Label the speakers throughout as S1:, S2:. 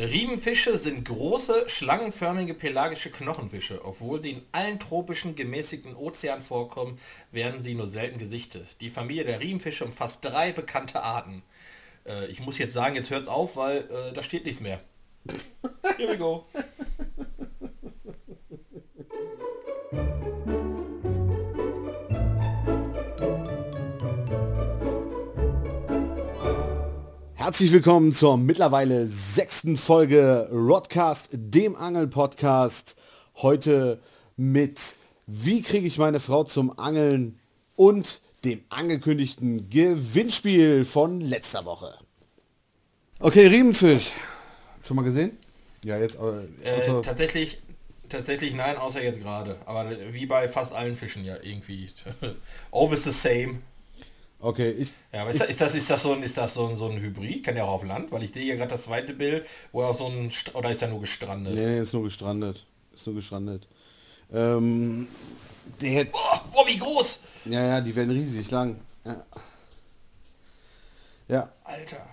S1: Riemenfische sind große, schlangenförmige pelagische Knochenfische. Obwohl sie in allen tropischen, gemäßigten Ozeanen vorkommen, werden sie nur selten gesichtet. Die Familie der Riemenfische umfasst drei bekannte Arten. Äh, ich muss jetzt sagen, jetzt hört's auf, weil äh, da steht nichts mehr. Here we go.
S2: Herzlich willkommen zur mittlerweile sechsten Folge Rodcast, dem Angel-Podcast. Heute mit Wie kriege ich meine Frau zum Angeln und dem angekündigten Gewinnspiel von letzter Woche. Okay, Riemenfisch. Schon mal gesehen?
S1: Ja, jetzt. Äh, äh, tatsächlich, tatsächlich nein, außer jetzt gerade. Aber wie bei fast allen Fischen ja irgendwie. Always the same.
S2: Okay, ich.
S1: Ja, aber ist, ich, das, ist das so ein, ist das so ein, so ein Hybrid? Kann ja auch auf Land, weil ich sehe ja gerade das zweite Bild, wo er so ein oder ist er nur gestrandet?
S2: Nee, ist nur gestrandet. Ist nur gestrandet. Ähm,
S1: der oh, oh, wie groß!
S2: Ja, ja, die werden riesig lang. Ja. ja.
S1: Alter.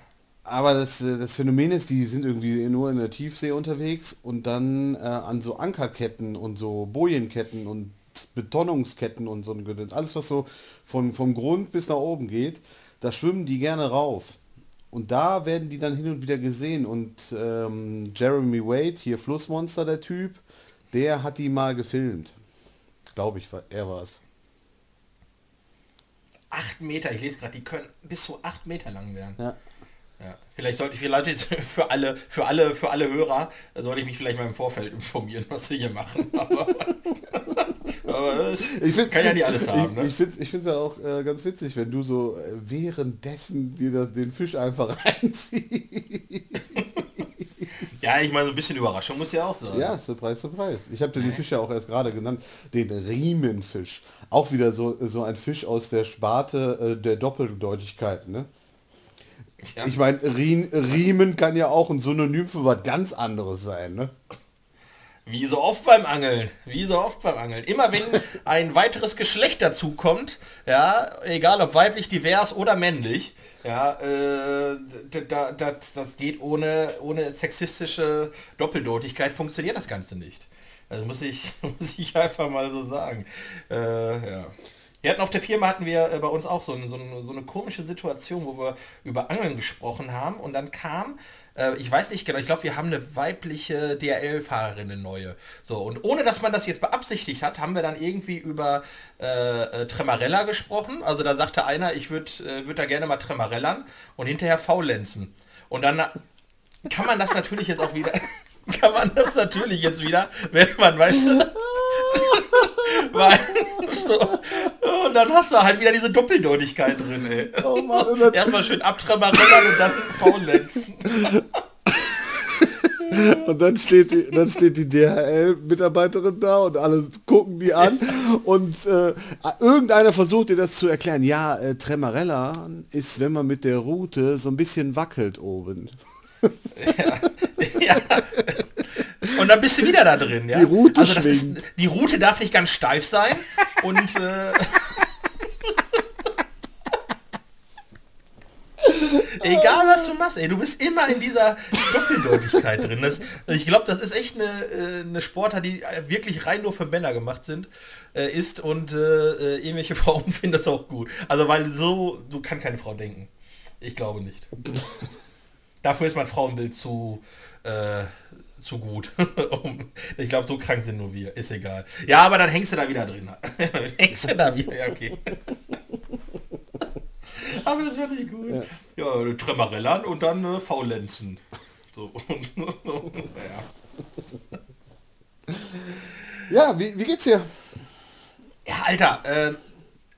S2: Aber das, das Phänomen ist, die sind irgendwie nur in der Tiefsee unterwegs und dann äh, an so Ankerketten und so Bojenketten und Betonungsketten und so ein Gedöns. Alles, was so von, vom Grund bis nach oben geht, da schwimmen die gerne rauf. Und da werden die dann hin und wieder gesehen. Und ähm, Jeremy Wade, hier Flussmonster, der Typ, der hat die mal gefilmt. Glaube ich, er war es.
S1: Acht Meter, ich lese gerade, die können bis zu acht Meter lang werden.
S2: Ja.
S1: Ja. Vielleicht sollte ich vielleicht für alle, für alle, für alle Hörer, sollte ich mich vielleicht mal im Vorfeld informieren, was wir hier machen. Aber, ich find, kann ja nicht alles haben.
S2: Ne? Ich, ich finde es ja auch äh, ganz witzig, wenn du so äh, währenddessen dir das, den Fisch einfach reinziehst.
S1: Ja, ich meine, so ein bisschen Überraschung muss ja auch sein.
S2: Ja, Surprise, Surprise. Ich habe dir den Fisch ja auch erst gerade genannt, den Riemenfisch. Auch wieder so, so ein Fisch aus der Sparte äh, der Doppeldeutigkeit, ne? Ja. Ich meine, Riemen kann ja auch ein Synonym für was ganz anderes sein, ne?
S1: Wie so oft beim Angeln, wie so oft beim Angeln. Immer wenn ein weiteres Geschlecht dazukommt, ja, egal ob weiblich, divers oder männlich, ja, äh, da, das, das geht ohne, ohne sexistische Doppeldeutigkeit, funktioniert das Ganze nicht. Also muss ich, muss ich einfach mal so sagen. Äh, ja. Wir hatten auf der Firma hatten wir äh, bei uns auch so, ein, so, eine, so, eine, komische Situation, wo wir über Angeln gesprochen haben und dann kam, äh, ich weiß nicht genau, ich glaube, wir haben eine weibliche DRL-Fahrerin, eine neue. So, und ohne dass man das jetzt beabsichtigt hat, haben wir dann irgendwie über äh, äh Tremarella gesprochen. Also da sagte einer, ich würde äh, würd da gerne mal Tremarellern und hinterher faulenzen. Und dann kann man das natürlich jetzt auch wieder, kann man das natürlich jetzt wieder, wenn man, weißt du, weil, so, und dann hast du halt wieder diese Doppeldeutigkeit drin, ey. Oh Mann, Erstmal schön abtremmerellern und dann faulenzen.
S2: Und dann steht die, dann steht die DHL-Mitarbeiterin da und alle gucken die an und äh, irgendeiner versucht dir das zu erklären. Ja, äh, Tremarella ist, wenn man mit der Route so ein bisschen wackelt oben.
S1: Ja, ja. Und dann bist du wieder da drin. Ja?
S2: Die Route also ist,
S1: Die Route darf nicht ganz steif sein. und äh, Egal was du machst, ey, du bist immer in dieser Doppeldeutigkeit drin. Das, ich glaube, das ist echt eine, äh, eine Sportart, die wirklich rein nur für Männer gemacht sind, äh, ist und äh, äh irgendwelche Frauen finden das auch gut. Also weil so, du kann keine Frau denken. Ich glaube nicht. Dafür ist mein Frauenbild zu, äh, zu gut. ich glaube, so krank sind nur wir. Ist egal. Ja, aber dann hängst du da wieder drin. hängst du da wieder, ja, okay. Aber das wird nicht gut. Ja, ja Tremarellern und dann äh, Faulenzen. So.
S2: ja. ja, wie, wie geht's dir?
S1: Ja, Alter, äh,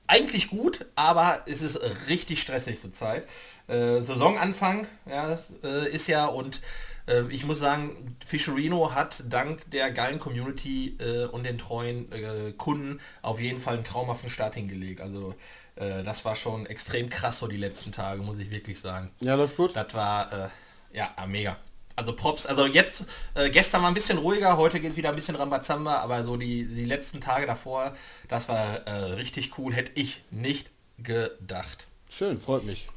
S1: eigentlich gut, aber es ist richtig stressig zurzeit. Äh, Saisonanfang ja, äh, ist ja und äh, ich muss sagen, Fischerino hat dank der geilen Community äh, und den treuen äh, Kunden auf jeden Fall einen traumhaften Start hingelegt. Also äh, das war schon extrem krass so die letzten Tage, muss ich wirklich sagen.
S2: Ja, läuft gut.
S1: Das war äh, ja mega. Also Props, also jetzt, äh, gestern war ein bisschen ruhiger, heute geht wieder ein bisschen Rambazamba, aber so die, die letzten Tage davor, das war richtig cool, hätte ich nicht gedacht.
S2: Schön, freut mich.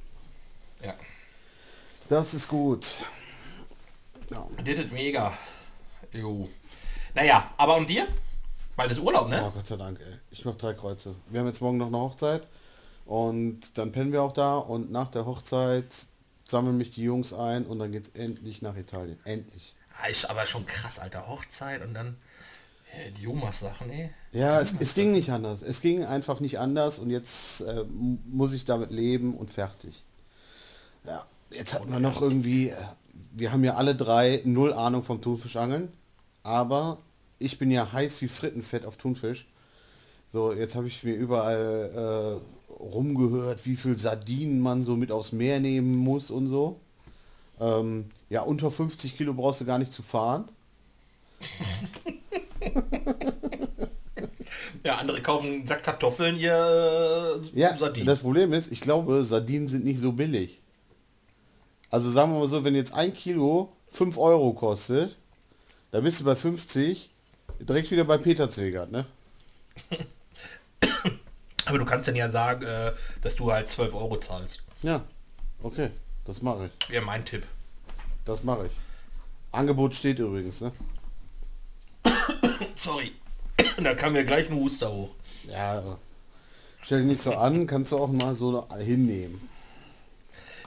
S1: Ja.
S2: Das ist gut.
S1: Ja. Ist mega. Jo. Naja, aber und dir? Bald ist Urlaub, ne?
S2: Oh Gott sei Dank, ey. Ich mach drei Kreuze. Wir haben jetzt morgen noch eine Hochzeit und dann pennen wir auch da und nach der Hochzeit sammeln mich die Jungs ein und dann geht's endlich nach Italien. Endlich.
S1: Ja, ist aber schon krass, alter Hochzeit und dann äh, die Omas-Sachen, ey.
S2: Ja, es, es ging nicht anders. Es ging einfach nicht anders und jetzt äh, muss ich damit leben und fertig. Ja, jetzt hatten wir noch irgendwie, äh, wir haben ja alle drei null Ahnung vom Thunfischangeln, aber ich bin ja heiß wie Frittenfett auf Thunfisch. So, jetzt habe ich mir überall äh, rumgehört, wie viel Sardinen man so mit aufs Meer nehmen muss und so. Ähm, ja, unter 50 Kilo brauchst du gar nicht zu fahren.
S1: ja, andere kaufen einen Sack Kartoffeln, ihr
S2: äh, ja, Sardinen. Das Problem ist, ich glaube, Sardinen sind nicht so billig. Also sagen wir mal so, wenn jetzt ein Kilo 5 Euro kostet, da bist du bei 50, direkt wieder bei Peter Zwegert, ne?
S1: Aber du kannst dann ja sagen, äh, dass du halt 12 Euro zahlst.
S2: Ja, okay, das mache ich.
S1: Ja, mein Tipp.
S2: Das mache ich. Angebot steht übrigens, ne?
S1: Sorry. da kam mir gleich ein Huster hoch.
S2: Ja, stell dich nicht so an, kannst du auch mal so hinnehmen.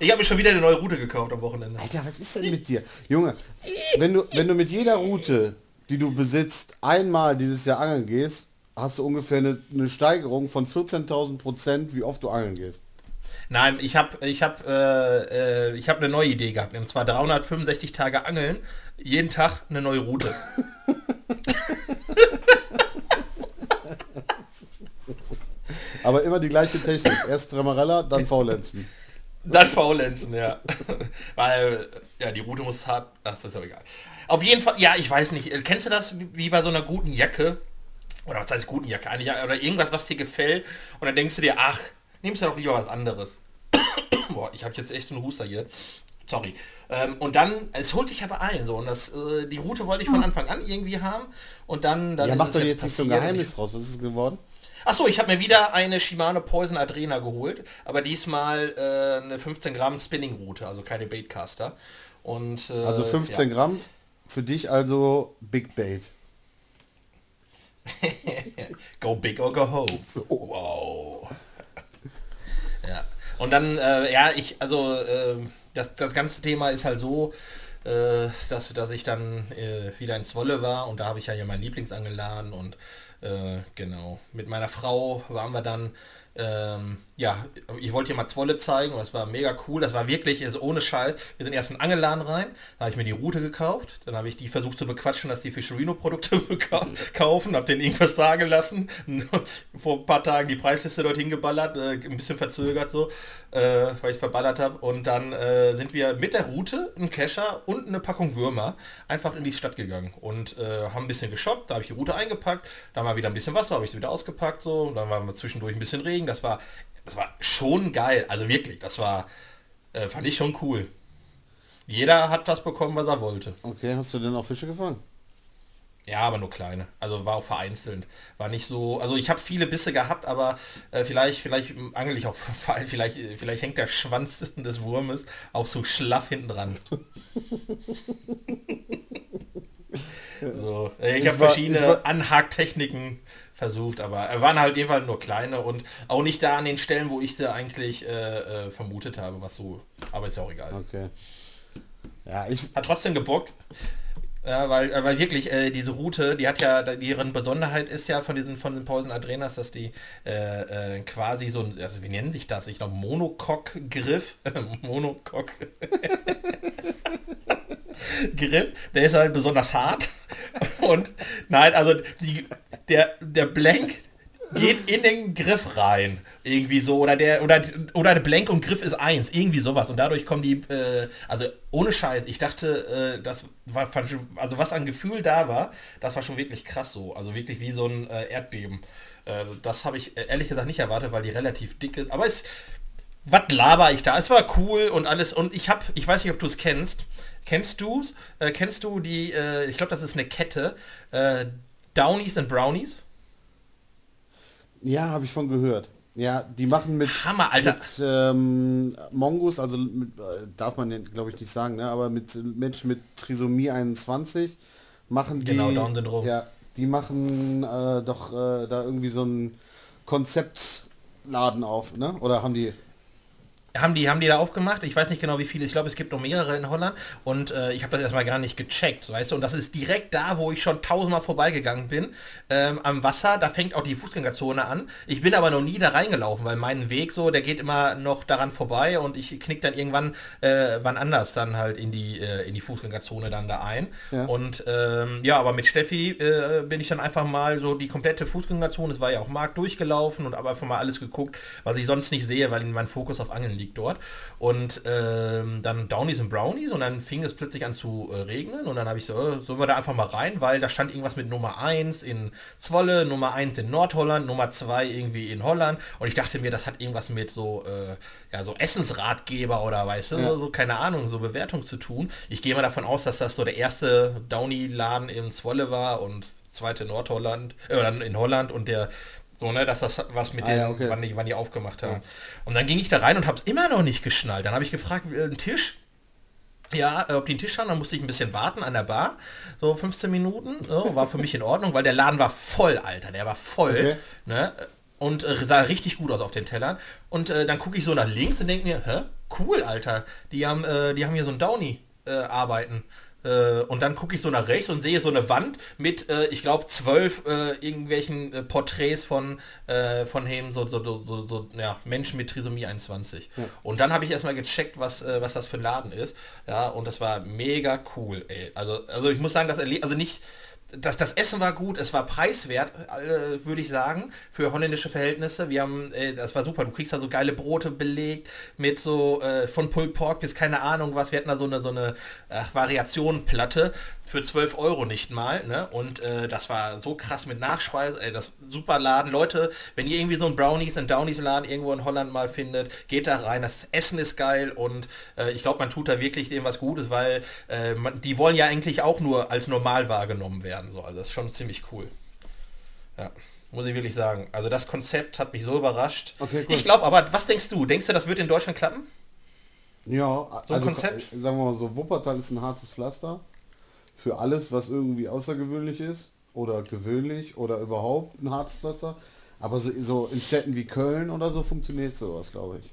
S1: Ich habe mir schon wieder eine neue Route gekauft am Wochenende.
S2: Alter, was ist denn mit dir? Junge, wenn du, wenn du mit jeder Route, die du besitzt, einmal dieses Jahr angeln gehst, hast du ungefähr eine, eine Steigerung von 14.000 Prozent, wie oft du angeln gehst.
S1: Nein, ich habe ich hab, äh, äh, ich hab eine neue Idee gehabt. Und zwar 365 Tage angeln, jeden Tag eine neue Route.
S2: Aber immer die gleiche Technik. Erst Tremarella, dann Faulenzen.
S1: Dann Faulenzen, ja. Weil, ja, die Route muss hart... Ach, das ist ja egal. Auf jeden Fall, ja, ich weiß nicht. Kennst du das wie bei so einer guten Jacke? Oder was heißt guten Jacke? Eine Jacke oder irgendwas, was dir gefällt. Und dann denkst du dir, ach, nimmst du doch lieber was anderes. Boah, ich habe jetzt echt einen Huster hier. Sorry. Ähm, und dann, es holt dich aber ein. So, und das, äh, die Route wollte ich von Anfang an irgendwie haben. Und dann... dann
S2: ja, mach doch jetzt nicht so ein Geheimnis draus. Was ist es geworden?
S1: Achso, ich habe mir wieder eine Shimano Poison Adrena geholt, aber diesmal äh, eine 15 Gramm Spinning-Route, also keine Baitcaster. Und,
S2: äh, also 15 ja. Gramm, für dich also Big Bait.
S1: go big or go home. Wow. ja. Und dann, äh, ja, ich, also äh, das, das ganze Thema ist halt so, äh, dass, dass ich dann äh, wieder in Zwolle war und da habe ich ja hier meinen Lieblingsangelladen und äh, genau. Mit meiner Frau waren wir dann ähm, ja, ich wollte dir mal Zwolle zeigen und das war mega cool. Das war wirklich, also ohne Scheiß. Wir sind erst in Angelladen rein, da habe ich mir die Route gekauft, dann habe ich die versucht zu bequatschen, dass die Fischerino-Produkte kaufen, habe denen irgendwas da gelassen, vor ein paar Tagen die Preisliste dorthin geballert, äh, ein bisschen verzögert so, äh, weil ich es verballert habe und dann äh, sind wir mit der Route, ein Kescher und eine Packung Würmer einfach in die Stadt gegangen und äh, haben ein bisschen geshoppt, da habe ich die Route eingepackt, dann war wieder ein bisschen Wasser, habe ich sie wieder ausgepackt so, dann war zwischendurch ein bisschen Regen, das war das war schon geil. Also wirklich, das war, äh, fand ich schon cool. Jeder hat das bekommen, was er wollte.
S2: Okay, hast du denn auch Fische gefangen?
S1: Ja, aber nur kleine. Also war auch vereinzelt. War nicht so. Also ich habe viele Bisse gehabt, aber äh, vielleicht, vielleicht angel ich auch vielleicht, vielleicht hängt der Schwanz des Wurmes auch so schlaff hinten dran. so. Äh, ich habe verschiedene Anhaktechniken versucht, aber er waren halt jedenfalls nur kleine und auch nicht da an den Stellen, wo ich sie eigentlich äh, äh, vermutet habe, was so, aber ist ja auch egal.
S2: Okay. Ja, ich
S1: hat trotzdem gebockt. Ja, weil, äh, weil wirklich äh, diese Route, die hat ja, deren Besonderheit ist ja von diesen von den Poison Adrenas, dass die äh, äh, quasi so ein, also wie nennen sich das? Ich glaube Monocoque-Griff, Monocoque Griff, der ist halt besonders hart und nein, also die, der, der Blank geht in den Griff rein. Irgendwie so. Oder der, oder, oder der Blank und Griff ist eins. Irgendwie sowas. Und dadurch kommen die, äh, also ohne Scheiß, ich dachte, äh, das war, also was an Gefühl da war, das war schon wirklich krass so. Also wirklich wie so ein äh, Erdbeben. Äh, das habe ich äh, ehrlich gesagt nicht erwartet, weil die relativ dick ist. Aber es, was laber ich da? Es war cool und alles. Und ich habe, ich weiß nicht, ob du es kennst. Kennst du? Äh, kennst du die, ich glaube, das ist eine Kette, Downies and Brownies?
S2: Ja, habe ich von gehört. Ja, die machen mit,
S1: Hammer, Alter.
S2: mit ähm, Mongus, also mit, äh, darf man glaube ich nicht sagen, ne? aber mit Menschen mit Trisomie 21 machen die...
S1: Genau, Down-Syndrom.
S2: Ja, die machen äh, doch äh, da irgendwie so ein Konzeptladen auf, ne? Oder haben die...
S1: Haben die, haben die da aufgemacht? Ich weiß nicht genau wie viele. Ich glaube, es gibt noch mehrere in Holland. Und äh, ich habe das erstmal gar nicht gecheckt, weißt du. Und das ist direkt da, wo ich schon tausendmal vorbeigegangen bin. Ähm, am Wasser, da fängt auch die Fußgängerzone an. Ich bin aber noch nie da reingelaufen, weil mein Weg so, der geht immer noch daran vorbei und ich knick dann irgendwann äh, wann anders dann halt in die, äh, in die Fußgängerzone dann da ein.
S2: Ja.
S1: Und ähm, ja, aber mit Steffi äh, bin ich dann einfach mal so die komplette Fußgängerzone, es war ja auch Markt durchgelaufen und aber einfach mal alles geguckt, was ich sonst nicht sehe, weil mein Fokus auf Angeln liegt dort. Und ähm, dann Downies und Brownies und dann fing es plötzlich an zu äh, regnen und dann habe ich so, äh, sollen wir da einfach mal rein, weil da stand irgendwas mit Nummer 1 in Zwolle, Nummer 1 in Nordholland, Nummer 2 irgendwie in Holland und ich dachte mir, das hat irgendwas mit so, äh, ja, so Essensratgeber oder weißt du,
S2: Ja.
S1: so, so, keine Ahnung, so Bewertung zu tun. Ich gehe mal davon aus, dass das so der erste Downy-Laden in Zwolle war und zweite in Nordholland, äh, in Holland und der so, ne, dass das was mit
S2: Ah,
S1: den,
S2: ja, okay.
S1: wann, die, wann die aufgemacht haben.
S2: Ja.
S1: Und dann ging ich da rein und habe es immer noch nicht geschnallt. Dann habe ich gefragt, äh, ein Tisch? Ja, äh, ob die einen Tisch haben, dann musste ich ein bisschen warten an der Bar. So 15 Minuten. So, war für mich in Ordnung, weil der Laden war voll, Alter. Der war voll.
S2: Okay.
S1: Ne? Und äh, sah richtig gut aus auf den Tellern. Und äh, dann gucke ich so nach links und denke mir, hä? Cool, Alter. Die haben, die haben hier so ein Downy arbeiten. Äh, und dann gucke ich so nach rechts und sehe so eine Wand mit, äh, ich glaube, zwölf äh, irgendwelchen äh, Porträts von, von eben so, so, so, so, ja, Menschen mit Trisomie 21. Und dann habe ich erstmal gecheckt, was, was das für ein Laden ist. Ja, und das war mega cool, ey. Also, also ich muss sagen, das Erle also nicht, das, das Essen war gut, es war preiswert, äh, würde ich sagen, für holländische Verhältnisse. Wir haben, äh, das war super, du kriegst da so geile Brote belegt mit so äh, von Pulled Pork bis keine Ahnung was. Wir hatten da so eine, so eine ach, Variationenplatte für 12 Euro nicht mal. Ne? Und äh, das war so krass mit Nachspeise, das super Laden. Leute, wenn ihr irgendwie so ein Brownies und Downies Laden irgendwo in Holland mal findet, geht da rein. Das Essen ist geil und äh, ich glaube, man tut da wirklich dem was Gutes, weil äh, man, die wollen ja eigentlich auch nur als normal wahrgenommen werden. So. Also das ist schon ziemlich cool. Ja, muss ich wirklich sagen. Also das Konzept hat mich so überrascht.
S2: Okay, cool.
S1: Ich glaube aber, was denkst du? Denkst du, das wird in Deutschland klappen?
S2: Ja,
S1: So ein
S2: also
S1: Konzept?
S2: äh, sagen wir mal so, Wuppertal ist ein hartes Pflaster für alles, was irgendwie außergewöhnlich ist oder gewöhnlich oder überhaupt ein hartes Pflaster. Aber so, so in Städten wie Köln oder so funktioniert sowas, glaube ich.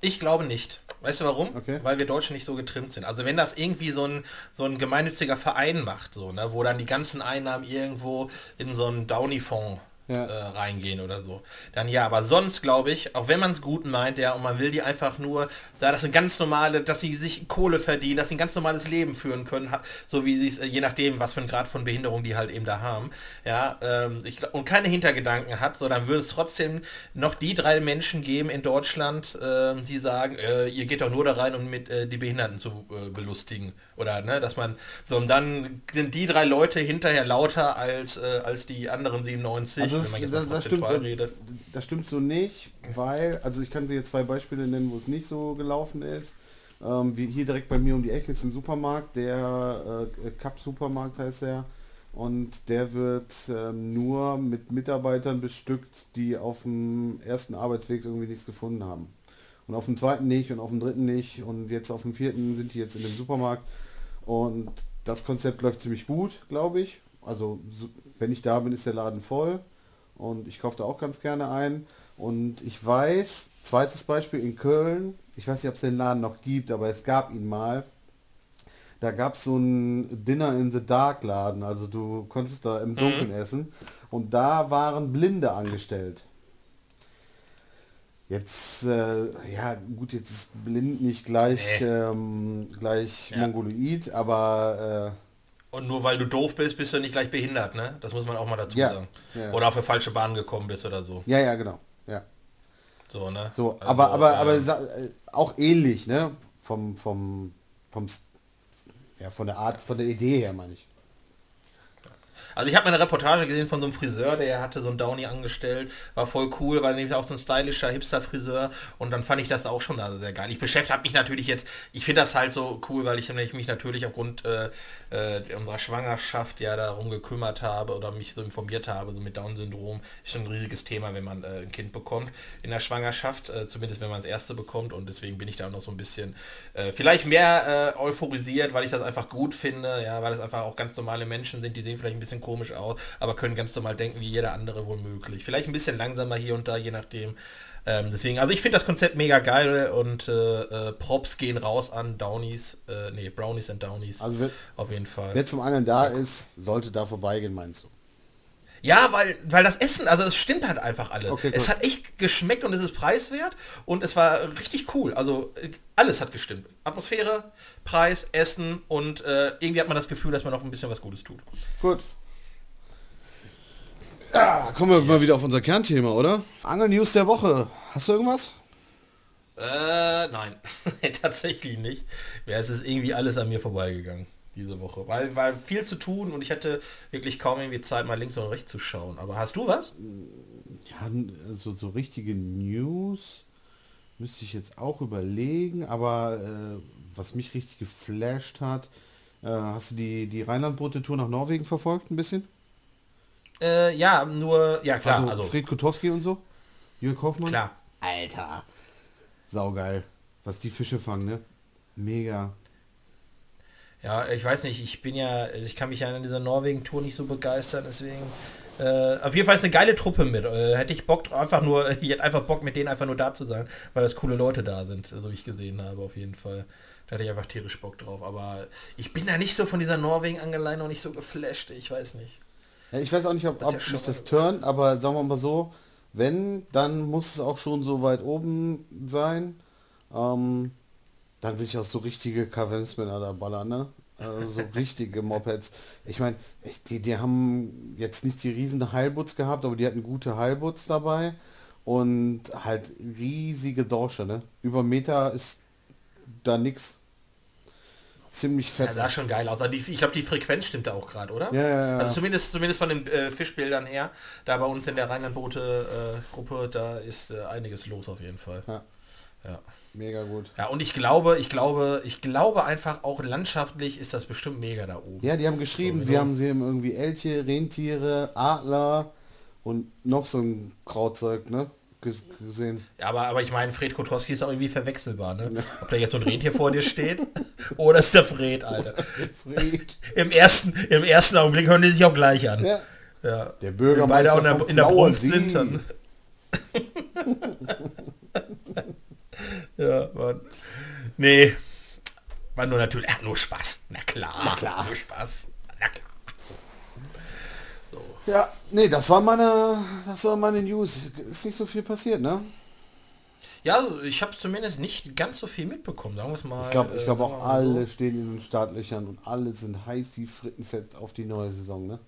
S1: Ich glaube nicht. Weißt du warum?
S2: Okay.
S1: Weil wir Deutschen nicht so getrimmt sind. Also wenn das irgendwie so ein, so ein gemeinnütziger Verein macht, so, ne, wo dann die ganzen Einnahmen irgendwo in so einen Downy-Fonds
S2: Ja.
S1: äh, reingehen oder so, dann ja, aber sonst glaube ich, auch wenn man es gut meint, ja, und man will die einfach nur, da das sind ganz normale, dass sie sich Kohle verdienen, dass sie ein ganz normales Leben führen können, so wie sie es, äh, je nachdem, was für ein Grad von Behinderung die halt eben da haben, ja, ähm, ich, und keine Hintergedanken hat, so dann würden es trotzdem noch die drei Menschen geben in Deutschland, ähm, die sagen, äh, ihr geht doch nur da rein, um mit äh, die Behinderten zu äh, belustigen. Oder ne, dass man, so und dann sind die drei Leute hinterher lauter als, äh, als die anderen 97,
S2: Also das,
S1: wenn man jetzt
S2: das, das, stimmt,
S1: redet.
S2: das stimmt so nicht, weil, also ich kann dir jetzt zwei Beispiele nennen, wo es nicht so gelaufen ist. Ähm, wie hier direkt bei mir um die Ecke ist ein Supermarkt, der äh, Cup Supermarkt heißt der. Und der wird ähm, nur mit Mitarbeitern bestückt, die auf dem ersten Arbeitsweg irgendwie nichts gefunden haben. Und auf dem zweiten nicht und auf dem dritten nicht. Und jetzt auf dem vierten sind die jetzt in dem Supermarkt. Und das Konzept läuft ziemlich gut, glaube ich. Also so, wenn ich da bin, ist der Laden voll. Und ich kaufe da auch ganz gerne ein. Und ich weiß, zweites Beispiel in Köln, ich weiß nicht, ob es den Laden noch gibt, aber es gab ihn mal. Da gab es so ein Dinner in the Dark Laden, also du konntest da im Dunkeln essen. Und da waren Blinde angestellt. Jetzt, äh, ja gut, jetzt ist blind nicht gleich,
S1: Nee.
S2: ähm, gleich
S1: Ja.
S2: Mongoloid, aber
S1: Und nur weil du doof bist, bist du nicht gleich behindert, ne? Das muss man auch mal dazu
S2: Ja,
S1: sagen.
S2: ja.
S1: Oder auf eine falsche Bahn gekommen bist oder so.
S2: ja, ja, genau. Ja.
S1: So, ne?
S2: So,
S1: Also,
S2: aber, aber,
S1: ähm,
S2: aber sa- äh, auch ähnlich, ne? Vom, vom, vom, ja, von der Art, von der Idee her, meine ich.
S1: Also ich habe eine Reportage gesehen von so einem Friseur, der hatte so ein Downy angestellt, war voll cool, war nämlich auch so ein stylischer Hipster-Friseur und dann fand ich das auch schon also sehr geil. Ich beschäftige mich natürlich jetzt, ich finde das halt so cool, weil ich, ich mich natürlich aufgrund äh, äh, unserer Schwangerschaft ja darum gekümmert habe oder mich so informiert habe, so mit Down-Syndrom ist schon ein riesiges Thema, wenn man äh, ein Kind bekommt in der Schwangerschaft, äh, zumindest wenn man das erste bekommt und deswegen bin ich da noch so ein bisschen äh, vielleicht mehr äh, euphorisiert, weil ich das einfach gut finde, ja, weil es einfach auch ganz normale Menschen sind, die sehen vielleicht ein bisschen komisch aus, aber können ganz normal denken wie jeder andere wohl möglich. Vielleicht ein bisschen langsamer hier und da, je nachdem. Ähm, deswegen, also ich finde das Konzept mega geil und äh, äh, Props gehen raus an Downies, äh, nee, Brownies und Downies.
S2: Also wer,
S1: auf jeden Fall.
S2: Wer zum Angeln da ist, sollte da vorbeigehen, meinst du?
S1: Ja, weil, weil das Essen, also es stimmt halt einfach alles.
S2: Okay,
S1: es hat echt geschmeckt und es ist preiswert und es war richtig cool. Also äh, alles hat gestimmt. Atmosphäre, Preis, Essen und äh, irgendwie hat man das Gefühl, dass man noch ein bisschen was Gutes tut.
S2: Gut. Ja, kommen wir mal wieder auf unser Kernthema, oder? Angel-News der Woche. Hast du irgendwas?
S1: Äh, nein, tatsächlich nicht. Ja, es ist irgendwie alles an mir vorbeigegangen diese Woche, weil weil viel zu tun und ich hatte wirklich kaum irgendwie Zeit, mal links und rechts zu schauen. Aber hast du was?
S2: Ja, so, so richtige News müsste ich jetzt auch überlegen, aber äh, was mich richtig geflasht hat, äh, hast du die, die Rheinland-Boote-Tour nach Norwegen verfolgt ein bisschen?
S1: Äh, ja, nur, ja klar,
S2: also,
S1: also,
S2: Fred Kotowski und so? Jürg Hoffmann?
S1: klar.
S2: Alter. Saugeil. Was die Fische fangen, ne? Mega.
S1: Ja, ich weiß nicht, ich bin ja, also ich kann mich ja an dieser Norwegen-Tour nicht so begeistern, deswegen. Äh, auf jeden Fall ist eine geile Truppe mit. Äh, hätte ich Bock einfach nur, ich hätte einfach Bock mit denen einfach nur da zu sein, weil das coole Leute da sind, so wie ich gesehen habe, auf jeden Fall. Da hatte ich einfach tierisch Bock drauf. Aber ich bin da nicht so von dieser Norwegen-Angelei noch nicht so geflasht, ich weiß nicht.
S2: Ja, ich weiß auch nicht, ob,
S1: Das
S2: ob
S1: ja
S2: mich
S1: schon-
S2: das turnt, aber sagen wir mal so, wenn, dann muss es auch schon so weit oben sein. Ähm, dann will ich auch so richtige Kavenzmänner da ballern, ne? Also so richtige Mopeds. Ich meine, die, die haben jetzt nicht die riesen Heilbutz gehabt, aber die hatten gute Heilbutz dabei und halt riesige Dorsche, ne? Über Meter ist da nix. Ziemlich
S1: Ja,
S2: fett.
S1: sah schon geil aus. Also die, ich glaube, die Frequenz stimmt da auch gerade, oder?
S2: Ja, ja, ja.
S1: Also zumindest, zumindest von den äh, Fischbildern her, da bei uns in der Rheinland-Boote-Gruppe, da ist äh, einiges los auf jeden Fall.
S2: Ja.
S1: Ja.
S2: Mega gut.
S1: Ja, und ich glaube, ich glaube, ich glaube einfach auch landschaftlich ist das bestimmt mega da oben.
S2: Ja, die haben geschrieben, sie haben sie haben irgendwie Elche, Rentiere, Adler und noch so ein Krautzeug, ne? Ge- Gesehen.
S1: Ja, aber, aber ich meine, Fred Kotowski ist auch irgendwie verwechselbar, ne? Ob da jetzt so ein Rentier vor dir steht oder ist der Fred, Alter.
S2: Fred.
S1: Im ersten, Im ersten Augenblick hören die sich auch gleich an.
S2: Ja.
S1: Ja.
S2: Der Bürgermeister
S1: beide auch in der, in der sind dann. ja, Mann. Nee. War nur natürlich, ach, nur Spaß. Na klar.
S2: Na klar.
S1: Nur Spaß.
S2: Ja, nee, das war meine, das war meine News. Ist nicht so viel passiert, ne?
S1: Ja, also ich habe zumindest nicht ganz so viel mitbekommen, sagen wir es mal.
S2: Ich glaube ich
S1: äh,
S2: glaub
S1: sagen
S2: auch
S1: mal so.
S2: alle stehen in den Startlöchern und alle sind heiß wie Frittenfett auf die neue Saison, ne?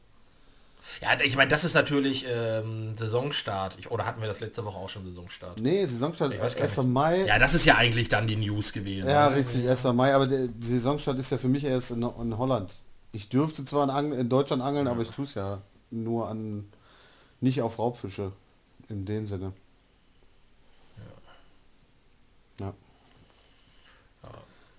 S1: Ja, ich meine, das ist natürlich ähm, Saisonstart. Ich, oder hatten wir das letzte Woche auch schon Saisonstart?
S2: Nee, Saisonstart
S1: Ich weiß gar
S2: 1.
S1: nicht.
S2: Mai.
S1: Ja, das ist ja eigentlich dann die News gewesen.
S2: Ja,
S1: ne?
S2: richtig, 1. Mai, aber der Saisonstart ist ja für mich erst in, in Holland. Ich dürfte zwar in, in Deutschland angeln, aber ich tue es ja nur an, nicht auf Raubfische, in dem Sinne. Ja.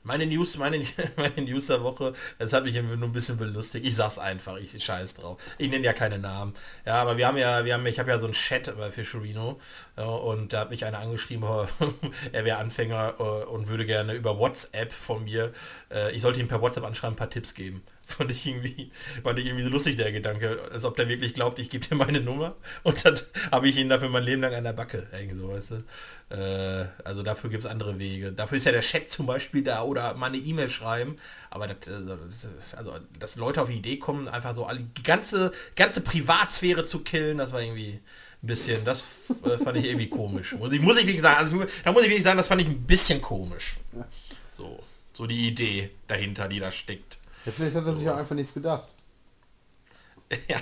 S1: Meine News, meine, meine News der Woche, das hat mich irgendwie nur ein bisschen belustigt. Ich sag's einfach, ich scheiß drauf. Ich nenne ja keine Namen. Ja, aber wir haben ja, wir haben, ich habe ja so einen Chat bei Fischerino ja, und da hat mich einer angeschrieben, er wäre Anfänger äh, und würde gerne über WhatsApp von mir, äh, ich sollte ihm per WhatsApp anschreiben, ein paar Tipps geben. Fand ich irgendwie, fand ich irgendwie so lustig, der Gedanke, als ob der wirklich glaubt, ich gebe dir meine Nummer und dann habe ich ihn dafür mein Leben lang an der Backe. Irgendwie so, weißt du? Äh, also dafür gibt es andere Wege. Dafür ist ja der Chat zum Beispiel da oder mal eine E-Mail schreiben. Aber das, äh, das also, dass Leute auf die Idee kommen, einfach so alle, die ganze, ganze Privatsphäre zu killen, das war irgendwie ein bisschen, das äh, fand ich irgendwie komisch. Muss ich, muss ich wirklich sagen, also, da muss ich wirklich sagen, das fand ich ein bisschen komisch. So, so die Idee dahinter, die da steckt.
S2: Ja vielleicht hat er sich auch einfach nichts gedacht.
S1: Ja.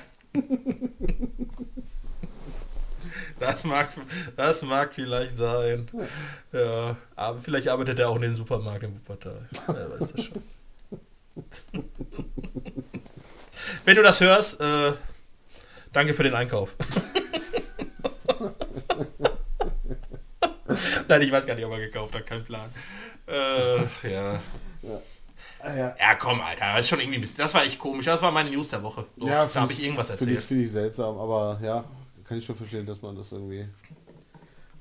S1: Das mag, das mag vielleicht sein. Ja, aber vielleicht arbeitet er auch in den Supermarkt in Wuppertal. Wer weiß das schon. wenn du das hörst, äh, danke für den Einkauf. Nein, ich weiß gar nicht, ob er gekauft hat, kein Plan. Äh, ja.
S2: Ja. Ah, ja.
S1: Ja, komm, Alter, das ist schon irgendwie das war echt komisch. Das war meine News der Woche. So,
S2: Ja,
S1: da
S2: find
S1: habe ich irgendwas
S2: Finde ich,
S1: erzählt.
S2: finde ich seltsam, aber ja, kann ich schon verstehen, dass man das irgendwie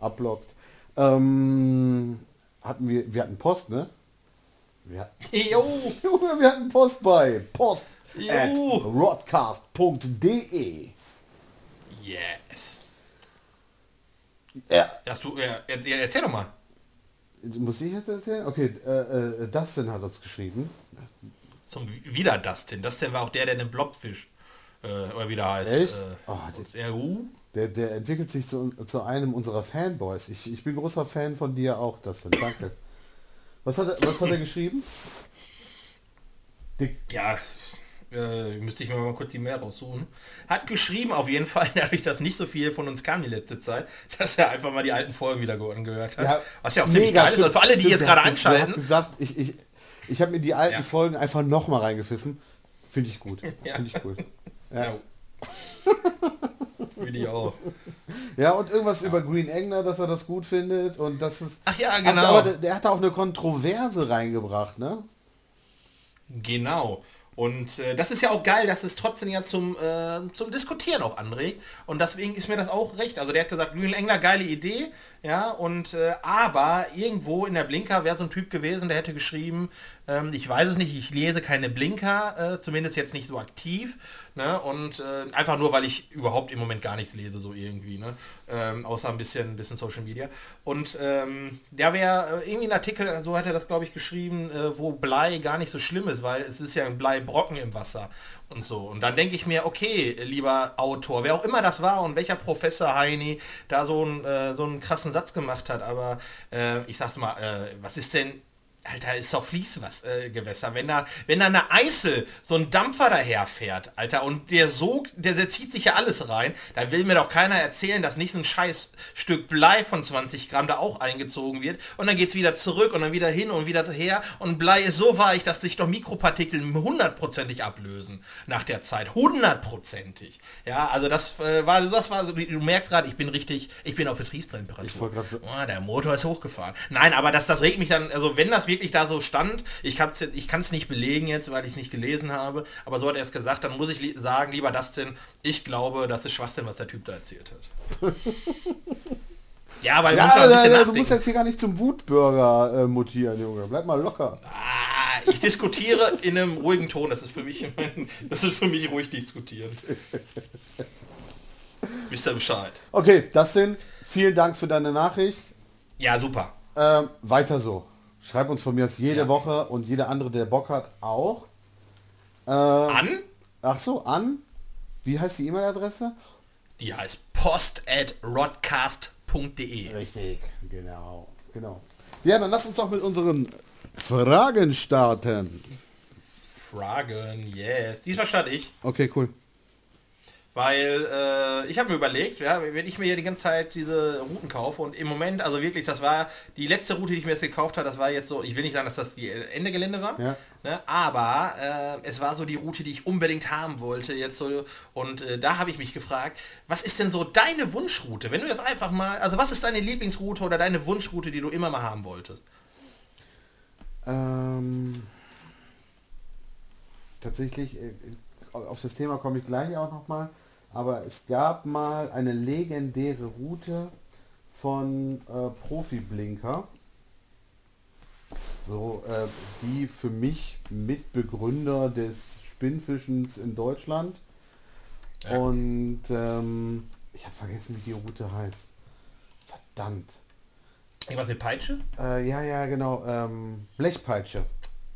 S2: abblockt. Ähm, hatten wir, wir hatten Post, ne? Wir, hatten-
S1: Jo,
S2: wir hatten Post bei post
S1: Jo.
S2: at rodcast.de.
S1: yes.
S2: Ja,
S1: Hast du, ja, erzähl doch mal.
S2: Muss ich jetzt erzählen? Okay, äh, äh, Dustin hat uns geschrieben.
S1: Zum wieder Dustin. Dustin war auch der, der den Blobfisch, äh, oder wie der heißt.
S2: Echt?
S1: Äh,
S2: Oh,
S1: und er, uh,
S2: Der, der entwickelt sich zu, zu einem unserer Fanboys. Ich, ich bin großer Fan von dir auch, Dustin. Danke. Was hat er, was hat er geschrieben? Dick.
S1: ja, äh, müsste ich mir mal kurz die Mail raussuchen. Hat geschrieben auf jeden Fall, dadurch, dass nicht so viel von uns kam die letzte Zeit, dass er einfach mal die alten Folgen wieder ge- angehört hat.
S2: Ja,
S1: Was ja auch ziemlich geil ist. Also für alle, die
S2: stimmt,
S1: jetzt gerade
S2: hat- hat gesagt, ich, ich, ich habe mir die alten
S1: Ja.
S2: Folgen einfach nochmal reingepfiffen. Finde ich gut.
S1: Ja.
S2: Finde ich gut. Ja.
S1: Ja. Will ich auch.
S2: ja, und irgendwas über Green Engler, dass er das gut findet und das ist.
S1: Ach ja, genau.
S2: aber der, der hat da auch eine Kontroverse reingebracht, ne?
S1: Genau. Und äh, das ist ja auch geil, dass es trotzdem ja zum, äh, zum Diskutieren auch anregt. Und deswegen ist mir das auch recht. Also der hat gesagt, Green Engler, geile Idee. Ja, und äh, aber irgendwo in der Blinker wäre so ein Typ gewesen, der hätte geschrieben, ähm, ich weiß es nicht, ich lese keine Blinker, äh, zumindest jetzt nicht so aktiv. Ne? Und äh, einfach nur, weil ich überhaupt im Moment gar nichts lese, so irgendwie. Ne? Ähm, außer ein bisschen, bisschen Social Media. Und ähm, der wäre äh, irgendwie ein Artikel, so hat er das glaube ich geschrieben, äh, wo Blei gar nicht so schlimm ist, weil es ist ja ein Bleibrocken im Wasser und so. Und dann denke ich mir, okay, lieber Autor, wer auch immer das war und welcher Professor Heini da so, ein, äh, so einen krassen Satz gemacht hat, aber äh, ich sag's mal, äh, was ist denn Alter, ist doch Fließgewässer. Äh, Gewässer. wenn da, wenn da eine Eißel so ein Dampfer daherfährt, Alter, und der Sog, der, der zieht sich ja alles rein, da will mir doch keiner erzählen, dass nicht so ein scheiß Stück Blei von 20 Gramm da auch eingezogen wird und dann geht's wieder zurück und dann wieder hin und wieder her und Blei ist so weich, dass sich doch Mikropartikel hundertprozentig ablösen nach der Zeit. Hundertprozentig. Ja, also das äh, war, das war so, du merkst gerade, ich bin richtig, ich bin auf Betriebstemperatur.
S2: Ich
S1: Oh, der Motor ist hochgefahren. Nein, aber das, das regt mich dann, also wenn das wirklich da so stand, ich, hab's jetzt- ich kann es nicht belegen jetzt, weil ich es nicht gelesen habe, aber so hat er es gesagt, dann muss ich li sagen, lieber Dustin, ich glaube, das ist Schwachsinn, was der Typ da erzählt hat. ja, weil
S2: Ja,
S1: da
S2: da, du musst jetzt hier gar nicht zum Wutbürger äh, mutieren, Junge. Bleib mal locker.
S1: Ah, ich diskutiere in einem ruhigen Ton, das ist für mich, das ist für mich ruhig diskutieren. Wisst ihr Bescheid?
S2: Okay, Dustin, vielen Dank für deine Nachricht.
S1: Ja, super.
S2: Ähm, weiter so. Schreib uns von mir aus jede
S1: Ja.
S2: Woche und jeder andere, der Bock hat, auch. Äh,
S1: An?
S2: ach so, an. Wie heißt die E-Mail-Adresse?
S1: Die heißt post at rodcast.de.
S2: Richtig, genau, genau. Ja, dann lass uns doch mit unseren Fragen starten.
S1: Fragen, yes. Diesmal starte ich,
S2: Okay, cool.
S1: Weil äh, ich habe mir überlegt, ja, wenn ich mir hier die ganze Zeit diese Routen kaufe und im Moment, also wirklich, das war die letzte Route, die ich mir jetzt gekauft habe, das war jetzt so, ich will nicht sagen, dass das die Ende Gelände war,
S2: Ja.
S1: ne, aber äh, es war so die Route, die ich unbedingt haben wollte jetzt so und äh, da habe ich mich gefragt, was ist denn so deine Wunschroute? Wenn du das einfach mal, also was ist deine Lieblingsroute oder deine Wunschroute, die du immer mal haben wolltest?
S2: Ähm, tatsächlich, äh, auf das Thema komme ich gleich auch nochmal, aber es gab mal eine legendäre Route von äh, Profi-Blinker, so, äh, die für mich Mitbegründer des Spinnfischens in Deutschland
S1: Ja.
S2: und ähm, ich habe vergessen, wie die Route heißt. Verdammt.
S1: Irgendwas mit Peitsche?
S2: Äh, ja, ja, genau. Ähm, Blechpeitsche.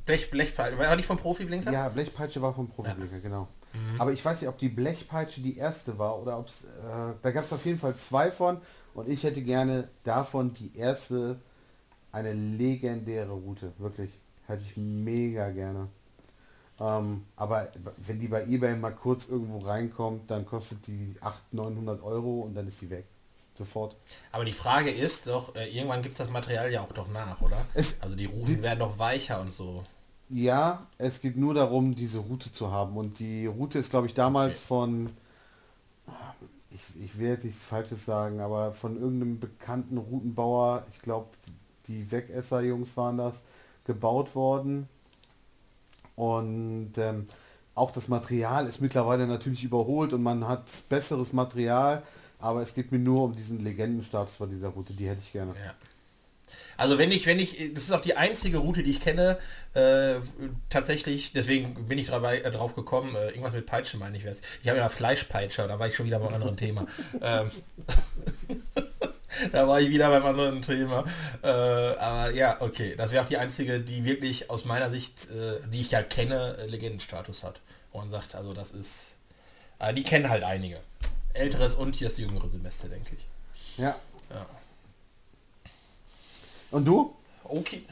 S1: Blech, Blechpeitsche, war nicht vom Profiblinker?
S2: Ja, Blechpeitsche war vom Profiblinker, genau.
S1: Mhm.
S2: Aber ich weiß nicht, ob die Blechpeitsche die erste war oder ob es. Äh, da gab es auf jeden Fall zwei von und ich hätte gerne davon die erste, eine legendäre Route. Wirklich. Hätte ich mega gerne. Ähm, aber wenn die bei eBay mal kurz irgendwo reinkommt, dann kostet die 800, 900 Euro und dann ist die weg. Sofort.
S1: Aber die Frage ist doch, äh, irgendwann gibt es das Material ja auch doch nach, oder?
S2: Es-
S1: also die Routen werden doch weicher und so.
S2: Ja, es geht nur darum, diese Route zu haben. Und die Route ist, glaube ich, damals okay. von, ich, ich will jetzt nichts Falsches sagen, aber von irgendeinem bekannten Routenbauer, ich glaube, die Wegesser-Jungs waren das, gebaut worden. Und ähm, auch das Material ist mittlerweile natürlich überholt und man hat besseres Material, aber es geht mir nur um diesen Legendenstatus bei dieser Route, die hätte ich gerne. Ja.
S1: Also wenn ich, wenn ich, das ist auch die einzige Route, die ich kenne, äh, tatsächlich, deswegen bin ich dabei, äh, drauf gekommen, äh, irgendwas mit Peitschen meine ich. Ich habe ja Fleischpeitscher, da war ich schon wieder beim anderen Thema. ähm, da war ich wieder beim anderen Thema. Äh, aber ja, okay, das wäre auch die einzige, die wirklich aus meiner Sicht, äh, die ich halt kenne, äh, Legendenstatus hat. Und sagt, also das ist, die kennen halt einige. Älteres und hier ist das jüngere Semester, denke ich.
S2: Ja. ja. Und du?
S1: Okay.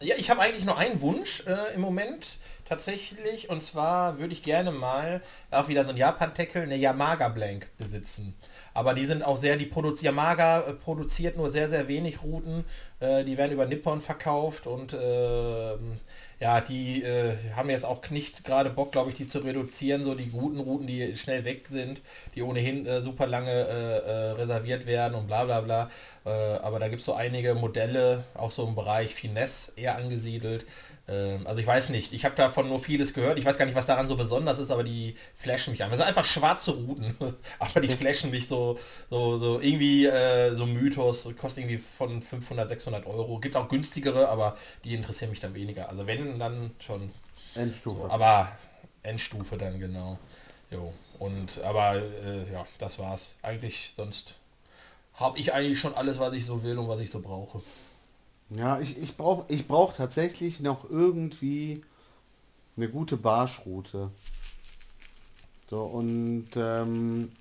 S1: Ja, ich habe eigentlich nur einen Wunsch äh, im Moment tatsächlich. Und zwar würde ich gerne mal auch wieder so ein Japan-Tackle, eine Yamaga Blank besitzen. Aber die sind auch sehr, die Produz Yamaga äh, produziert nur sehr, sehr wenig Routen. Äh, die werden über Nippon verkauft und ähm, ja, die äh, haben jetzt auch nicht gerade Bock, glaube ich, die zu reduzieren, so die guten Routen, die schnell weg sind, die ohnehin äh, super lange äh reserviert werden und bla bla bla. Äh, aber da gibt es so einige Modelle, auch so im Bereich Finesse eher angesiedelt, ähm, also ich weiß nicht, ich habe davon nur vieles gehört. Ich weiß gar nicht, was daran so besonders ist, aber die flashen mich an. Das sind einfach schwarze Routen, aber die flashen mich so, so, so irgendwie äh, so Mythos, kostet irgendwie von 500, 600 Euro. Gibt auch günstigere, aber die interessieren mich dann weniger. Also wenn, dann schon.
S2: Endstufe. So,
S1: aber Endstufe dann genau. Jo. Und aber äh, ja, das war's. Eigentlich sonst habe ich eigentlich schon alles, was ich so will und was ich so brauche.
S2: Ja, ich, ich brauche ich brauch tatsächlich noch irgendwie eine gute Barschroute. So, und ähm,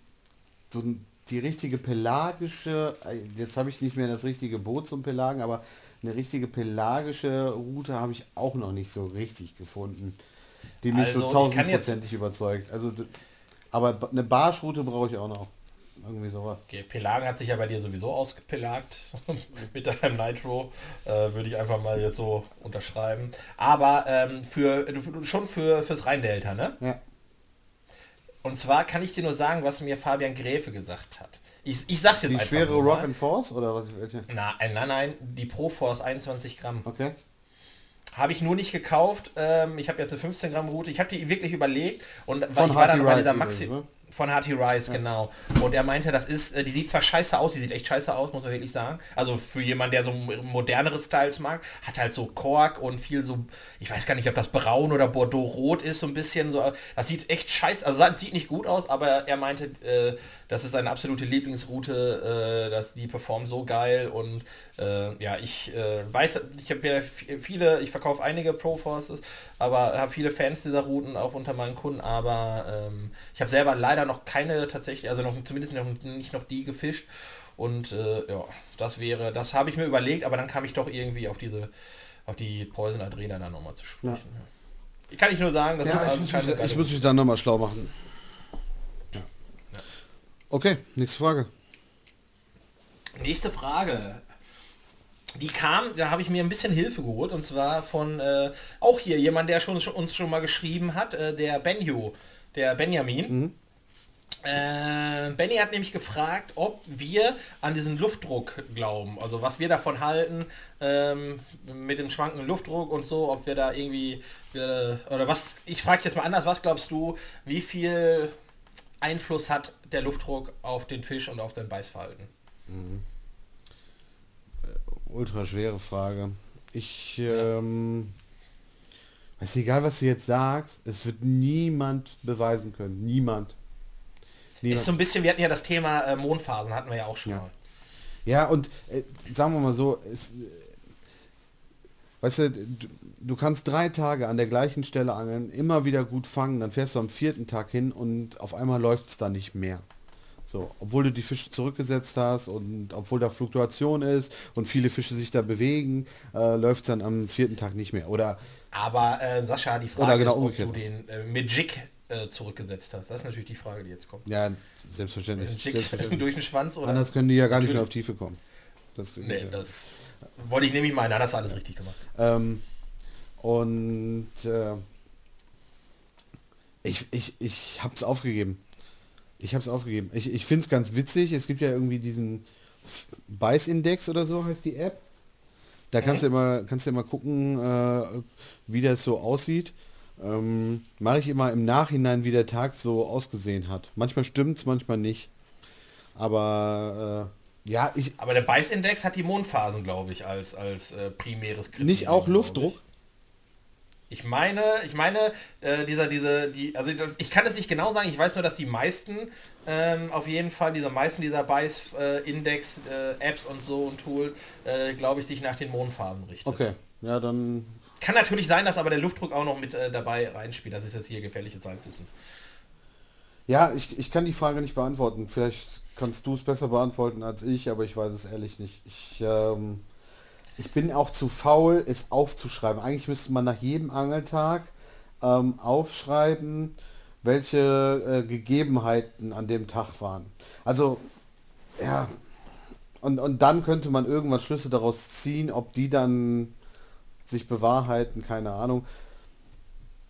S2: so die richtige pelagische, äh, jetzt habe ich nicht mehr das richtige Boot zum Pelagen, aber eine richtige pelagische Route habe ich auch noch nicht so richtig gefunden, die mich also, so tausendprozentig überzeugt. Also, aber eine Barschroute brauche ich auch noch. Irgendwie sowas.
S1: Okay, Pelagen hat sich ja bei dir sowieso ausgepelagt mit deinem Nitro. Äh, Würde ich einfach mal jetzt so unterschreiben. Aber ähm, für schon für fürs Rheindelta, ne?
S2: Ja.
S1: Und zwar kann ich dir nur sagen, was mir Fabian Gräfe gesagt hat. Ich, ich sag's jetzt
S2: die
S1: einfach.
S2: Die schwere Rock and Force oder was?
S1: Nein, nein, nein, die Pro Force 21 Gramm.
S2: Okay.
S1: Habe ich nur nicht gekauft. Ähm, ich habe jetzt eine 15 Gramm Route. Ich habe die wirklich überlegt und
S2: Von
S1: ich
S2: war dann bei dieser Maxi. Ne?
S1: Von Harty Rice, ja. genau. Und er meinte, das ist, äh, die sieht zwar scheiße aus, die sieht echt scheiße aus, muss man wirklich sagen. Also für jemanden, der so modernere Styles mag, hat halt so Kork und viel so, ich weiß gar nicht, ob das braun oder Bordeaux-rot ist, so ein bisschen so. Das sieht echt scheiße, also sieht nicht gut aus, aber er meinte, äh, das ist seine absolute Lieblingsroute, äh, dass die performt so geil und äh, ja, ich äh, weiß, ich habe ja viele, ich verkaufe einige Pro Forces, aber habe viele Fans dieser Routen auch unter meinen Kunden, aber ähm, ich habe selber leider noch keine tatsächlich, also noch zumindest noch, nicht noch die gefischt und äh, ja, das wäre, das habe ich mir überlegt, aber dann kam ich doch irgendwie auf diese, auf die Poison Adrena dann nochmal zu sprechen. Ja. Ich kann nicht nur sagen,
S2: dass ja, ich, muss mich, ich muss mich dann nochmal schlau machen. Okay, nächste Frage.
S1: Nächste Frage. Die kam, da habe ich mir ein bisschen Hilfe geholt und zwar von äh, auch hier jemand, der schon, uns schon mal geschrieben hat, äh, der Benjo, der Benjamin. Mhm. Äh, Benny hat nämlich gefragt, ob wir an diesen Luftdruck glauben, also was wir davon halten ähm, mit dem schwankenden Luftdruck und so, ob wir da irgendwie äh, oder was. Ich frage jetzt mal anders, was glaubst du, wie viel Einfluss hat der Luftdruck auf den Fisch und auf sein Beißverhalten? Mhm.
S2: Äh, ultra schwere Frage. Ich ja. ähm, weiß egal, was du jetzt sagst, es wird niemand beweisen können. Niemand.
S1: niemand. Ist so ein bisschen, wir hatten ja das Thema äh, Mondphasen, hatten wir ja auch schon
S2: ja.
S1: mal.
S2: Ja, und äh, sagen wir mal so, es, weißt du, du, kannst drei Tage an der gleichen Stelle angeln, immer wieder gut fangen, dann fährst du am vierten Tag hin und auf einmal läuft es da nicht mehr. So, obwohl du die Fische zurückgesetzt hast und obwohl da Fluktuation ist und viele Fische sich da bewegen, äh, läuft es dann am vierten Tag nicht mehr. Oder
S1: aber äh, Sascha, die Frage genau ist, ob umgekehrt. du den äh, mit Jig äh, zurückgesetzt hast. Das ist natürlich die Frage, die jetzt kommt.
S2: Ja, selbstverständlich.
S1: selbstverständlich. durch den Schwanz oder?
S2: Anders können die ja gar nicht mehr auf Tiefe kommen.
S1: Das, nee, das wollte ich nämlich meinen, hast du alles richtig gemacht.
S2: Ähm, Und äh, ich, ich, ich habe es aufgegeben. Ich habe es aufgegeben. Ich, ich finde es ganz witzig. Es gibt ja irgendwie diesen Beißindex oder so heißt die App. Da kannst du immer, kannst du immer gucken, äh, wie das so aussieht. Ähm, Mache ich immer im Nachhinein, wie der Tag so ausgesehen hat. Manchmal stimmt's, manchmal nicht. Aber äh, ja, ich.
S1: Aber der Beißindex hat die Mondphasen, glaube ich, als, als äh, primäres
S2: Kriterium. Nicht auch Luftdruck?
S1: Ich meine, ich meine, äh, dieser, diese, die, also ich kann es nicht genau sagen, ich weiß nur, dass die meisten ähm, auf jeden Fall, diese meisten dieser Bias-Index-Apps äh, und so und Tool, äh, glaube ich, sich nach den Mondphasen richten.
S2: Okay, ja, dann.
S1: Kann natürlich sein, dass aber der Luftdruck auch noch mit äh, dabei reinspielt. Das ist jetzt hier gefährliche Zeitwissen.
S2: Ja, ich, ich kann die Frage nicht beantworten. Vielleicht kannst du es besser beantworten als ich, aber ich weiß es ehrlich nicht. Ich, ähm, ich bin auch zu faul, es aufzuschreiben. Eigentlich müsste man nach jedem Angeltag ähm, aufschreiben, welche äh, Gegebenheiten an dem Tag waren. Also, ja, und, und dann könnte man irgendwann Schlüsse daraus ziehen, ob die dann sich bewahrheiten, keine Ahnung.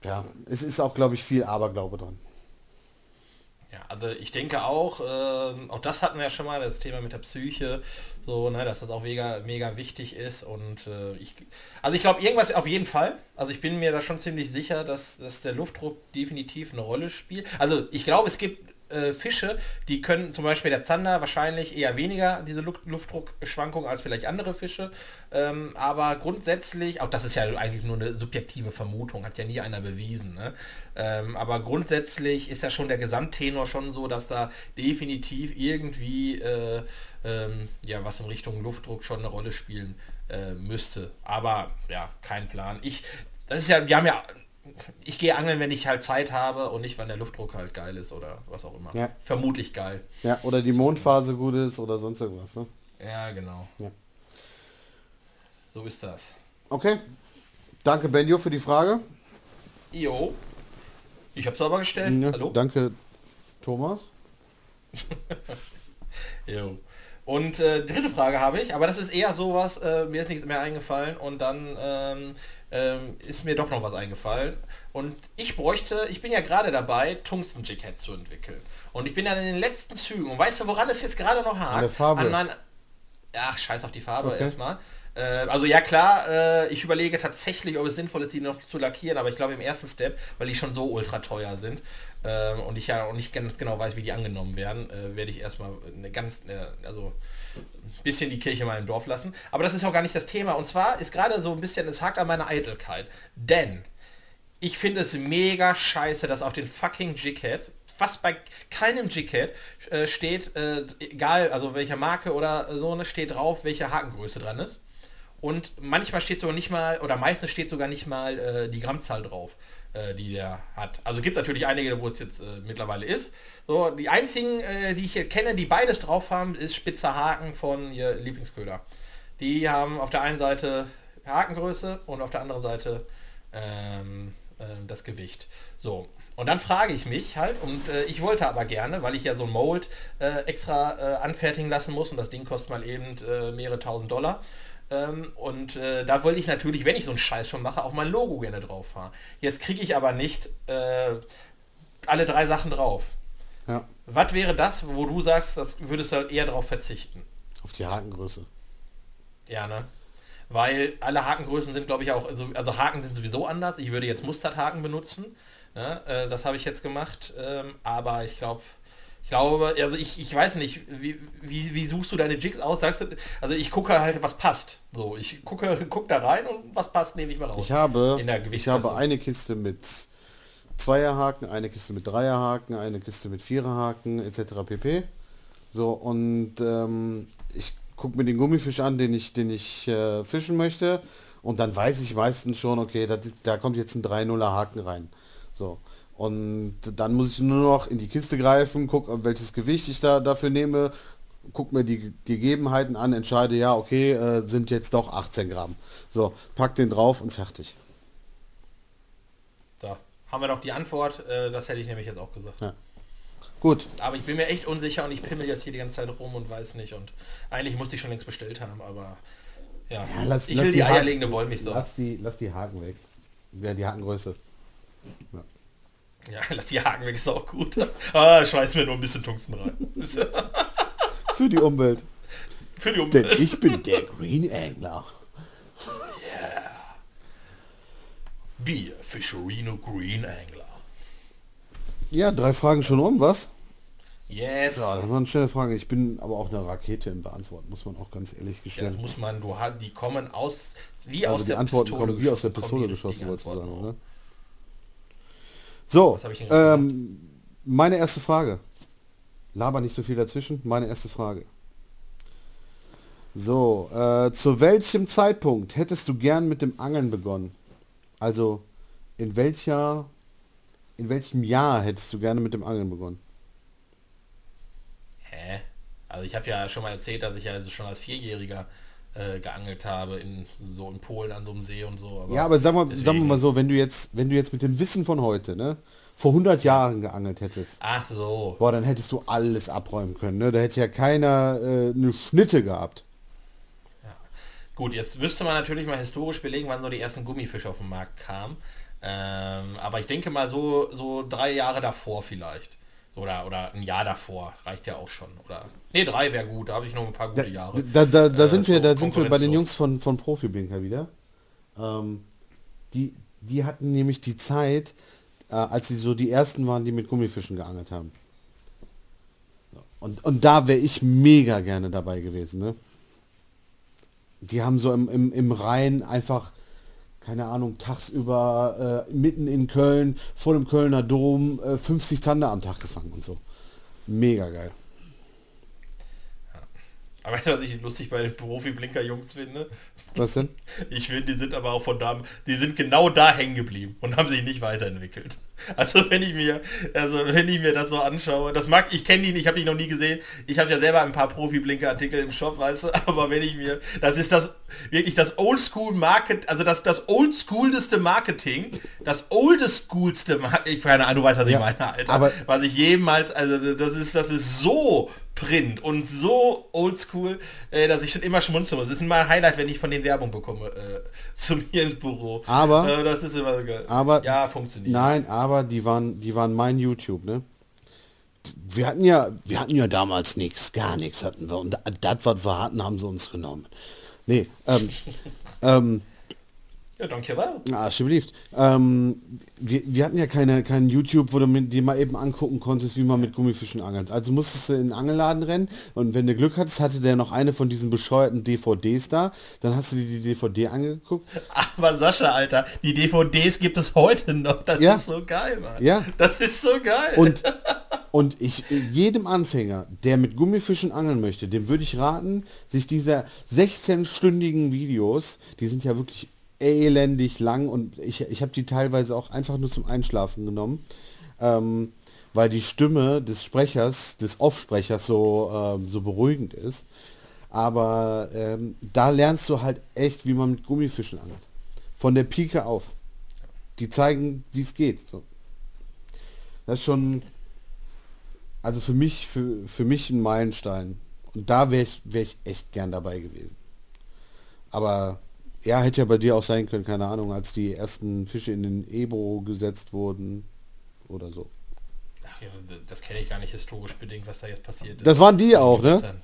S2: Ja, es ist auch, glaube ich, viel Aberglaube dran.
S1: Ja, also ich denke auch, äh, auch das hatten wir ja schon mal, das Thema mit der Psyche, so, ne, dass das auch mega, mega wichtig ist und äh, ich, also ich glaube irgendwas auf jeden Fall, also ich bin mir da schon ziemlich sicher, dass, dass der Luftdruck definitiv eine Rolle spielt. Also ich glaube, es gibt äh, Fische, die können zum Beispiel der Zander wahrscheinlich eher weniger diese Luftdruckschwankungen als vielleicht andere Fische. Ähm, aber grundsätzlich, auch das ist ja eigentlich nur eine subjektive Vermutung, hat ja nie einer bewiesen. Ne? Ähm, aber grundsätzlich ist ja schon der Gesamttenor schon so, dass da definitiv irgendwie äh, ähm, ja was in Richtung Luftdruck schon eine Rolle spielen äh, müsste. Aber ja, kein Plan. Ich, das ist ja, wir haben ja ich gehe angeln, wenn ich halt Zeit habe und nicht, wenn der Luftdruck halt geil ist oder was auch immer.
S2: Ja.
S1: Vermutlich geil.
S2: Ja, oder die Mondphase gut ist oder sonst irgendwas. Ne?
S1: Ja, genau. Ja. So ist das.
S2: Okay. Danke, Benjo, für die Frage.
S1: Jo. Ich habe es aber gestellt.
S2: Ja, Hallo? Danke, Thomas.
S1: jo. Und äh, dritte Frage habe ich, aber das ist eher sowas, äh, mir ist nichts mehr eingefallen und dann ähm, ähm, ist mir doch noch was eingefallen. Und ich bräuchte, ich bin ja gerade dabei, Tungsten Jig Heads zu entwickeln. Und ich bin dann in den letzten Zügen. Und weißt du, woran es jetzt gerade noch hakt?
S2: An der Farbe. An
S1: mein, ach, scheiß auf die Farbe okay. erstmal. Äh, also ja klar, äh, ich überlege tatsächlich, ob es sinnvoll ist, die noch zu lackieren, aber ich glaube im ersten Step, weil die schon so ultra teuer sind äh, und ich ja auch nicht ganz genau weiß, wie die angenommen werden, äh, werde ich erstmal eine ganz, also bisschen die Kirche mal im Dorf lassen. Aber das ist auch gar nicht das Thema. Und zwar ist gerade so ein bisschen, es hakt an meiner Eitelkeit. Denn ich finde es mega scheiße, dass auf den fucking Jighead, fast bei keinem Jighead äh, steht, äh, egal, also welche Marke oder so, ne, steht drauf, welche Hakengröße dran ist. Und manchmal steht sogar nicht mal, oder meistens steht sogar nicht mal äh, die Grammzahl drauf. Äh, die der hat. Also gibt natürlich einige, wo es jetzt äh, mittlerweile ist. So, die einzigen, äh, die ich hier kenne, die beides drauf haben, ist Spitzer Haken von ihr Lieblingsköder. Die haben auf der einen Seite Hakengröße und auf der anderen Seite ähm, äh, das Gewicht. So, und dann frage ich mich halt, und äh, ich wollte aber gerne, weil ich ja so ein Mold äh, extra anfertigen lassen muss und das Ding kostet mal eben mehrere tausend Dollar. Ähm, und äh, da wollte ich natürlich, wenn ich so einen Scheiß schon mache, auch mein Logo gerne drauf haben. Jetzt kriege ich aber nicht äh, alle drei Sachen drauf.
S2: Ja.
S1: Was wäre das, wo du sagst, das würdest du halt eher darauf verzichten?
S2: Auf die Hakengröße.
S1: Ja, ne? Weil alle Hakengrößen sind, glaube ich, auch, also, also, Haken sind sowieso anders. Ich würde jetzt Mustardhaken benutzen. Ne? Äh, das habe ich jetzt gemacht. Ähm, aber ich glaube, ich glaube, also ich, ich weiß nicht, wie, wie, wie suchst du deine Jigs aus? Sagst du, also ich gucke halt, was passt. So, ich gucke, guck da rein und was passt, nehme ich mal raus.
S2: Ich habe, ich habe eine Kiste mit Zweierhaken, eine Kiste mit Dreierhaken, eine Kiste mit Viererhaken etc. pp. So und ähm, ich gucke mir den Gummifisch an, den ich, den ich äh, fischen möchte und dann weiß ich meistens schon, okay, da, da kommt jetzt ein 3-0er Haken rein. So. Und dann muss ich nur noch in die Kiste greifen, gucke, welches Gewicht ich da dafür nehme, guck mir die Gegebenheiten an, entscheide, ja, okay, äh, sind jetzt doch 18 Gramm. So, pack den drauf und fertig.
S1: Da haben wir doch die Antwort, äh, das hätte ich nämlich jetzt auch gesagt.
S2: Ja. Gut.
S1: Aber ich bin mir echt unsicher und ich pimmel jetzt hier die ganze Zeit rum und weiß nicht. Und eigentlich musste ich schon längst bestellt haben, aber ja. ja
S2: lass,
S1: ich
S2: lass
S1: will die, die eierlegende
S2: Wollmilchsau. Lass die, lass die Haken weg. Ja, die Hakengröße.
S1: Ja, lass die Haken weg, ist auch gut. Ah, schmeiß mir nur ein bisschen Tungsten rein.
S2: Für die Umwelt.
S1: Für die
S2: Denn
S1: Umwelt.
S2: ich bin der Green Angler.
S1: Bier, Fischerino Green Angler.
S2: Ja, drei Fragen schon um, was?
S1: Yes.
S2: Ja, das war eine schnelle Frage. Ich bin aber auch eine Rakete im Beantworten, muss man auch ganz ehrlich
S1: Ja, das
S2: gestehen.
S1: muss man, du die kommen aus, wie
S2: also
S1: aus
S2: die
S1: der
S2: Antworten
S1: Pistole
S2: kommen wie aus der Pistole geschossen, wolltest du sagen, oder? So, ähm, meine erste Frage. Laber nicht so viel dazwischen. Meine erste Frage. So, äh, zu welchem Zeitpunkt hättest du gern mit dem Angeln begonnen? Also, in welcher, in welchem Jahr hättest du gerne mit dem Angeln begonnen?
S1: Hä? Also ich habe ja schon mal erzählt, dass ich ja also schon als Vierjähriger äh, geangelt habe, in so in Polen an so einem See und so.
S2: Ja, aber sagen wir, sagen wir
S1: deswegen-
S2: mal so, wenn du jetzt, wenn du jetzt mit dem Wissen von heute, ne, vor 100 Jahren geangelt hättest,
S1: Ach so.
S2: boah, dann hättest du alles abräumen können, ne? Da hätte ja keiner äh, eine Schnitte gehabt.
S1: Gut, jetzt müsste man natürlich mal historisch belegen, wann so die ersten Gummifische auf den Markt kamen. Ähm, aber ich denke mal so, so drei Jahre davor vielleicht. Oder, oder ein Jahr davor reicht ja auch schon. Oder nee, drei wäre gut, da habe ich noch ein paar gute Jahre.
S2: da, da, da
S1: Äh,
S2: sind wir,
S1: so
S2: da sind wir bei den. Jungs von, von Profiblinker wieder. Ähm, die, die hatten nämlich die Zeit, äh, als sie so die ersten waren, die mit Gummifischen geangelt haben. Und, und da wäre ich mega gerne dabei gewesen, ne? Die haben so im, im, im Rhein einfach, keine Ahnung, tagsüber äh, mitten in Köln, vor dem Kölner Dom, äh, 50 Zander am Tag gefangen und so. Mega geil.
S1: Aber was ich lustig bei den Profi-Blinker-Jungs finde?
S2: Was denn?
S1: Ich finde, die sind aber auch von da, die sind genau da hängen geblieben und haben sich nicht weiterentwickelt. Also wenn ich mir, also wenn ich mir das so anschaue, das mag, ich kenne die nicht, ich habe die noch nie gesehen. Ich habe ja selber ein paar Profi-Blinker-Artikel im Shop, weißt du, aber wenn ich mir, das ist das wirklich das Oldschool-Market, also das das Oldschoolste Marketing, das oldeschoolste Marketing, ich keine Ahnung, du weißt, was
S2: Ja,
S1: ich meine, Alter.
S2: aber-
S1: was ich jemals, also das ist, das ist so Print und so oldschool, äh, dass ich schon immer schmunzeln muss. Das ist immer ein Highlight, wenn ich von den Werbung bekomme äh, zu mir ins Büro.
S2: Aber-
S1: äh, das ist immer so geil.
S2: aber-
S1: ja, funktioniert.
S2: Nein, aber die waren, die waren mein YouTube, ne? Wir hatten ja, wir hatten ja damals nichts, gar nichts hatten wir. Und das, was wir hatten, haben sie uns genommen. Nee, ähm, ähm,
S1: Ja,
S2: ah, she believed. Ähm, wir, wir hatten ja keine, kein YouTube, wo du mit, dir mal eben angucken konntest, wie man mit Gummifischen angelt. Also musstest du in den Angelladen rennen und wenn du Glück hattest, hatte der noch eine von diesen bescheuerten DVDs da. Dann hast du dir die DVD angeguckt.
S1: Aber Sascha, Alter, die DVDs gibt es heute noch. Das
S2: Ja.
S1: ist so geil, Mann.
S2: Ja.
S1: Das ist so geil.
S2: Und, und ich, jedem Anfänger, der mit Gummifischen angeln möchte, dem würde ich raten, sich dieser 16-stündigen Videos, die sind ja wirklich elendig lang und ich, ich habe die teilweise auch einfach nur zum Einschlafen genommen, ähm, weil die Stimme des Sprechers, des Off-Sprechers so, ähm, so beruhigend ist. Aber ähm, da lernst du halt echt, wie man mit Gummifischen angelt. Von der Pike auf. Die zeigen, wie es geht. So. Das ist schon, also für mich, für, für mich ein Meilenstein. Und da wäre ich, wär ich echt gern dabei gewesen. Aber ja, hätte ja bei dir auch sein können, keine Ahnung, als die ersten Fische in den Ebro gesetzt wurden oder so.
S1: Ach, ja, das kenne ich gar nicht historisch bedingt, was da jetzt passiert ist.
S2: Das waren die auch, ne?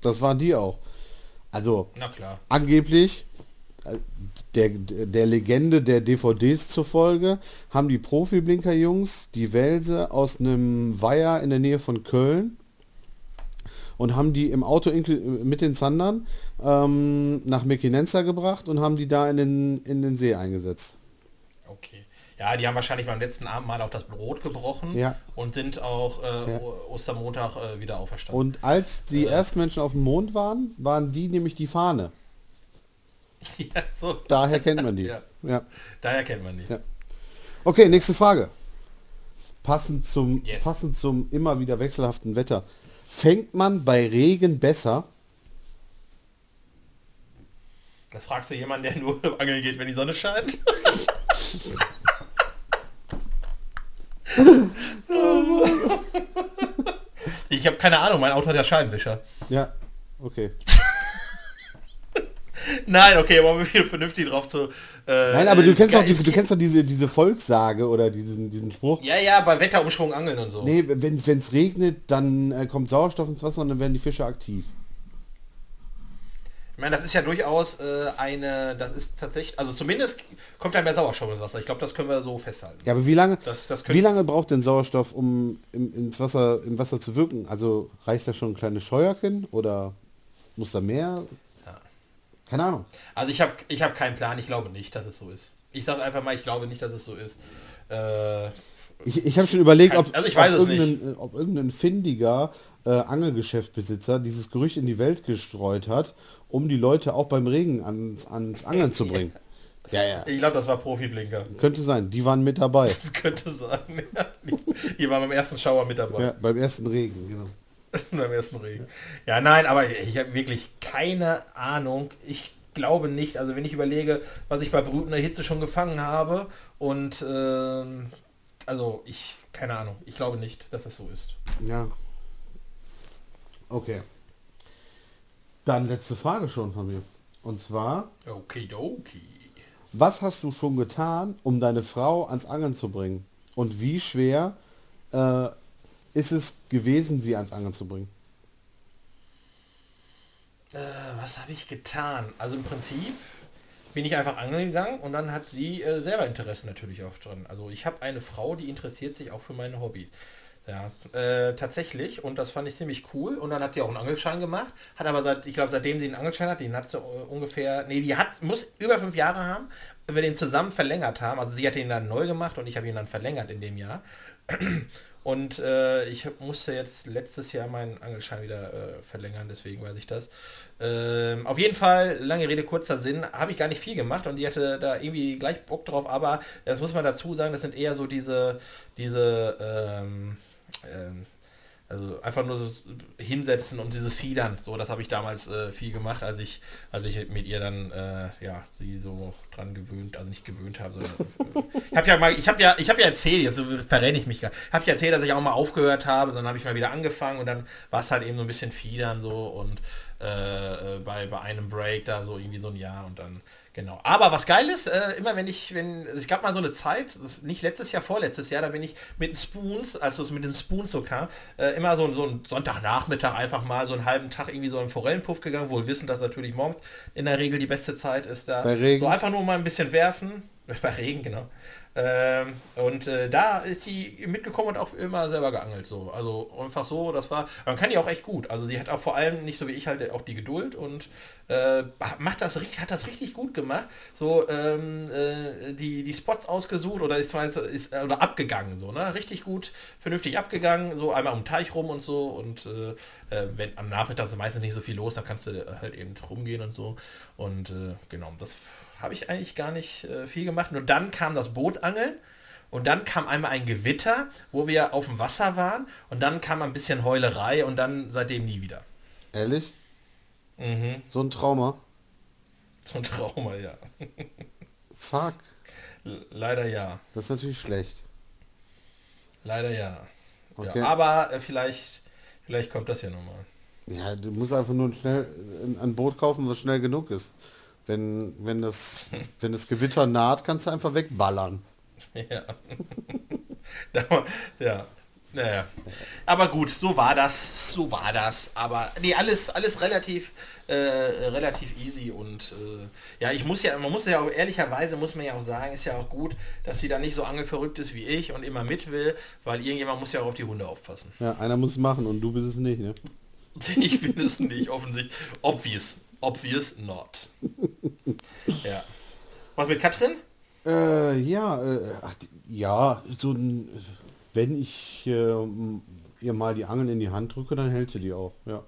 S2: Das waren die auch. Also
S1: Na klar.
S2: angeblich, äh, der, der Legende der DVDs zufolge, haben die Profi-Blinker-Jungs die Welse aus einem Weiher in der Nähe von Köln und haben die im Auto inklu- mit den Zandern ähm, nach Mequinenza gebracht und haben die da in den, in den See eingesetzt.
S1: Okay. Ja, die haben wahrscheinlich beim letzten Abend mal auch das Brot gebrochen
S2: Ja.
S1: und sind auch äh,
S2: Ja.
S1: Ostermontag äh, wieder auferstanden.
S2: Und als die ersten Menschen auf dem Mond waren, waren die nämlich die Fahne.
S1: ja, so.
S2: Daher kennt man die.
S1: Ja.
S2: ja.
S1: Daher kennt man die.
S2: Okay, nächste Frage. Passend zum,
S1: Yes.
S2: passend zum immer wieder wechselhaften Wetter. Fängt man bei Regen besser?
S1: Das fragst du jemanden, der nur angeln geht, wenn die Sonne scheint? ich habe keine Ahnung, mein Auto hat ja Scheibenwischer.
S2: Ja, okay.
S1: Nein, okay, aber wir wieder vernünftig drauf zu.
S2: Äh, Nein, aber du kennst doch, du kennst doch diese, diese Volkssage oder diesen, diesen Spruch.
S1: Ja, ja, bei Wetterumschwung angeln und so.
S2: Nee, wenn es regnet, dann äh, kommt Sauerstoff ins Wasser und dann werden die Fische aktiv.
S1: Ich meine, das ist ja durchaus äh, eine, das ist tatsächlich, also zumindest kommt da mehr Sauerstoff ins Wasser. Ich glaube, das können wir so festhalten.
S2: Ja, aber wie lange, das, das wie lange braucht denn Sauerstoff, um im, ins Wasser, im Wasser zu wirken? Also reicht da schon ein kleines Scheuerchen oder muss da mehr? Keine Ahnung.
S1: Also ich habe ich hab keinen Plan, ich glaube nicht, dass es so ist. Ich sage einfach mal, ich glaube nicht, dass es so ist. Äh,
S2: ich ich habe schon überlegt, ob,
S1: also ich weiß
S2: ob,
S1: es
S2: irgendein, nicht. ob irgendein findiger äh, Angelgeschäftbesitzer dieses Gerücht in die Welt gestreut hat um die Leute auch beim Regen ans, ans Angeln zu bringen.
S1: Ja, ja. Ich glaube, das war Profi-Blinker.
S2: Könnte sein, die waren mit dabei.
S1: Das könnte sein. die waren beim ersten Schauer mit dabei. Ja,
S2: beim ersten Regen, genau.
S1: beim ersten Regen. Ja, nein, aber ich habe wirklich keine Ahnung. Ich glaube nicht. Also wenn ich überlege, was ich bei brütender Hitze schon gefangen habe und äh, also ich, keine Ahnung, ich glaube nicht, dass das so ist.
S2: Ja. Okay. Dann letzte Frage schon von mir. Und zwar.
S1: Okidoki.
S2: Was hast du schon getan, um deine Frau ans Angeln zu bringen? Und wie schwer äh, ist es gewesen, sie ans Angeln zu bringen?
S1: Äh, was habe ich getan? Also im Prinzip bin ich einfach angeln gegangen und dann hat sie äh, selber Interesse natürlich auch dran. Also ich habe eine Frau, die interessiert sich auch für meine Hobbys. Ja, äh, tatsächlich. Und das fand ich ziemlich cool. Und dann hat die auch einen Angelschein gemacht. Hat aber seit, ich glaube, seitdem sie einen Angelschein hat, den hat sie äh, ungefähr, nee, die hat, muss über fünf Jahre haben, wir den zusammen verlängert haben. Also sie hat den dann neu gemacht und ich habe ihn dann verlängert in dem Jahr. Und äh, ich musste jetzt letztes Jahr meinen Angelschein wieder äh, verlängern, deswegen weiß ich das. Ähm, auf jeden Fall, lange Rede, kurzer Sinn, habe ich gar nicht viel gemacht und die hatte da irgendwie gleich Bock drauf, aber das muss man dazu sagen, das sind eher so diese, diese, ähm, ähm, also einfach nur so hinsetzen und dieses Fiedern. So, das habe ich damals äh, viel gemacht, als ich, als ich mit ihr dann äh, ja sie so dran gewöhnt, also nicht gewöhnt habe, sondern ich habe ja mal, ich habe ja, ich habe ja erzählt, jetzt verrenne ich mich gar, habe ich erzählt, dass ich auch mal aufgehört habe, dann habe ich mal wieder angefangen und dann war es halt eben so ein bisschen Fiedern so und äh, äh, bei, bei einem Break da so irgendwie so ein Jahr und dann Genau. Aber was geil ist, äh, immer wenn ich, wenn, es gab mal so eine Zeit, nicht letztes Jahr, vorletztes Jahr, da bin ich mit den Spoons, als es mit den Spoons so kam, äh, immer so, so ein Sonntagnachmittag einfach mal so einen halben Tag irgendwie so einen Forellenpuff gegangen, wohl wissen, dass natürlich morgens in der Regel die beste Zeit ist da.
S2: Bei Regen.
S1: So einfach nur mal ein bisschen werfen. Bei Regen, genau. Ähm, und äh, da ist sie mitgekommen und auch immer selber geangelt. So. Also einfach so, das war. Man kann die auch echt gut. Also sie hat auch vor allem nicht so wie ich halt auch die Geduld und äh, macht das hat das richtig gut gemacht. So ähm, äh, die, die Spots ausgesucht oder ist, ist äh, oder abgegangen, so, ne? Richtig gut, vernünftig abgegangen, so einmal um den Teich rum und so. Und äh, äh, wenn am Nachmittag ist meistens nicht so viel los, dann kannst du halt eben rumgehen und so. Und genau, das habe ich eigentlich gar nicht äh, viel gemacht. Nur dann kam das Bootangeln und dann kam einmal ein Gewitter, wo wir auf dem Wasser waren und dann kam ein bisschen Heulerei und dann seitdem nie wieder.
S2: Ehrlich?
S1: Mhm.
S2: So ein Trauma?
S1: So ein Trauma, ja.
S2: Fuck.
S1: leider ja.
S2: Das ist natürlich schlecht.
S1: Leider ja. Okay. ja aber äh, vielleicht, vielleicht kommt das ja nochmal.
S2: Ja, du musst einfach nur schnell ein Boot kaufen, was schnell genug ist. Wenn, wenn, das, wenn das Gewitter naht, kannst du einfach wegballern.
S1: Ja. ja. Naja. Aber gut, so war das. So war das. Aber nee, alles, alles relativ, äh, relativ easy und äh, ja, ich muss ja, man muss ja auch ehrlicherweise muss man ja auch sagen, ist ja auch gut, dass sie da nicht so angelverrückt ist wie ich und immer mit will, weil irgendjemand muss ja auch auf die Hunde aufpassen.
S2: Ja, einer muss es machen und du bist es nicht, ne?
S1: ich bin es nicht, offensichtlich. Obvious. Obvious not. ja. Was mit Katrin?
S2: Äh, ja, äh, ach, ja, so ein, wenn ich äh, ihr mal die Angeln in die Hand drücke, dann hält sie die auch, ja.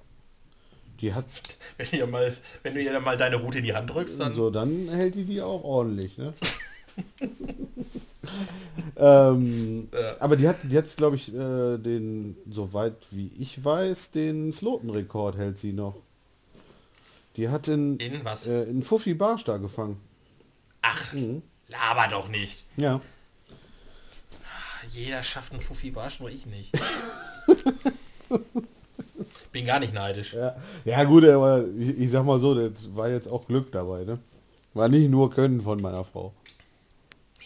S2: Die hat.
S1: Wenn, ihr mal, wenn du ihr dann mal deine Route in die Hand drückst, dann.
S2: So, dann hält die die auch ordentlich, ne? ähm, ja. Aber die hat jetzt, glaube ich, äh, den, soweit wie ich weiß, den Slotenrekord hält sie noch. Die hat in,
S1: in, was?
S2: Äh, in Fuffi Barsch da gefangen.
S1: Ach, mhm. laber doch nicht.
S2: Ja.
S1: Jeder schafft einen Fuffi Barsch, nur ich nicht. Bin gar nicht neidisch.
S2: Ja, ja gut, aber ich, ich sag mal so, das war jetzt auch Glück dabei, ne? War nicht nur Können von meiner Frau.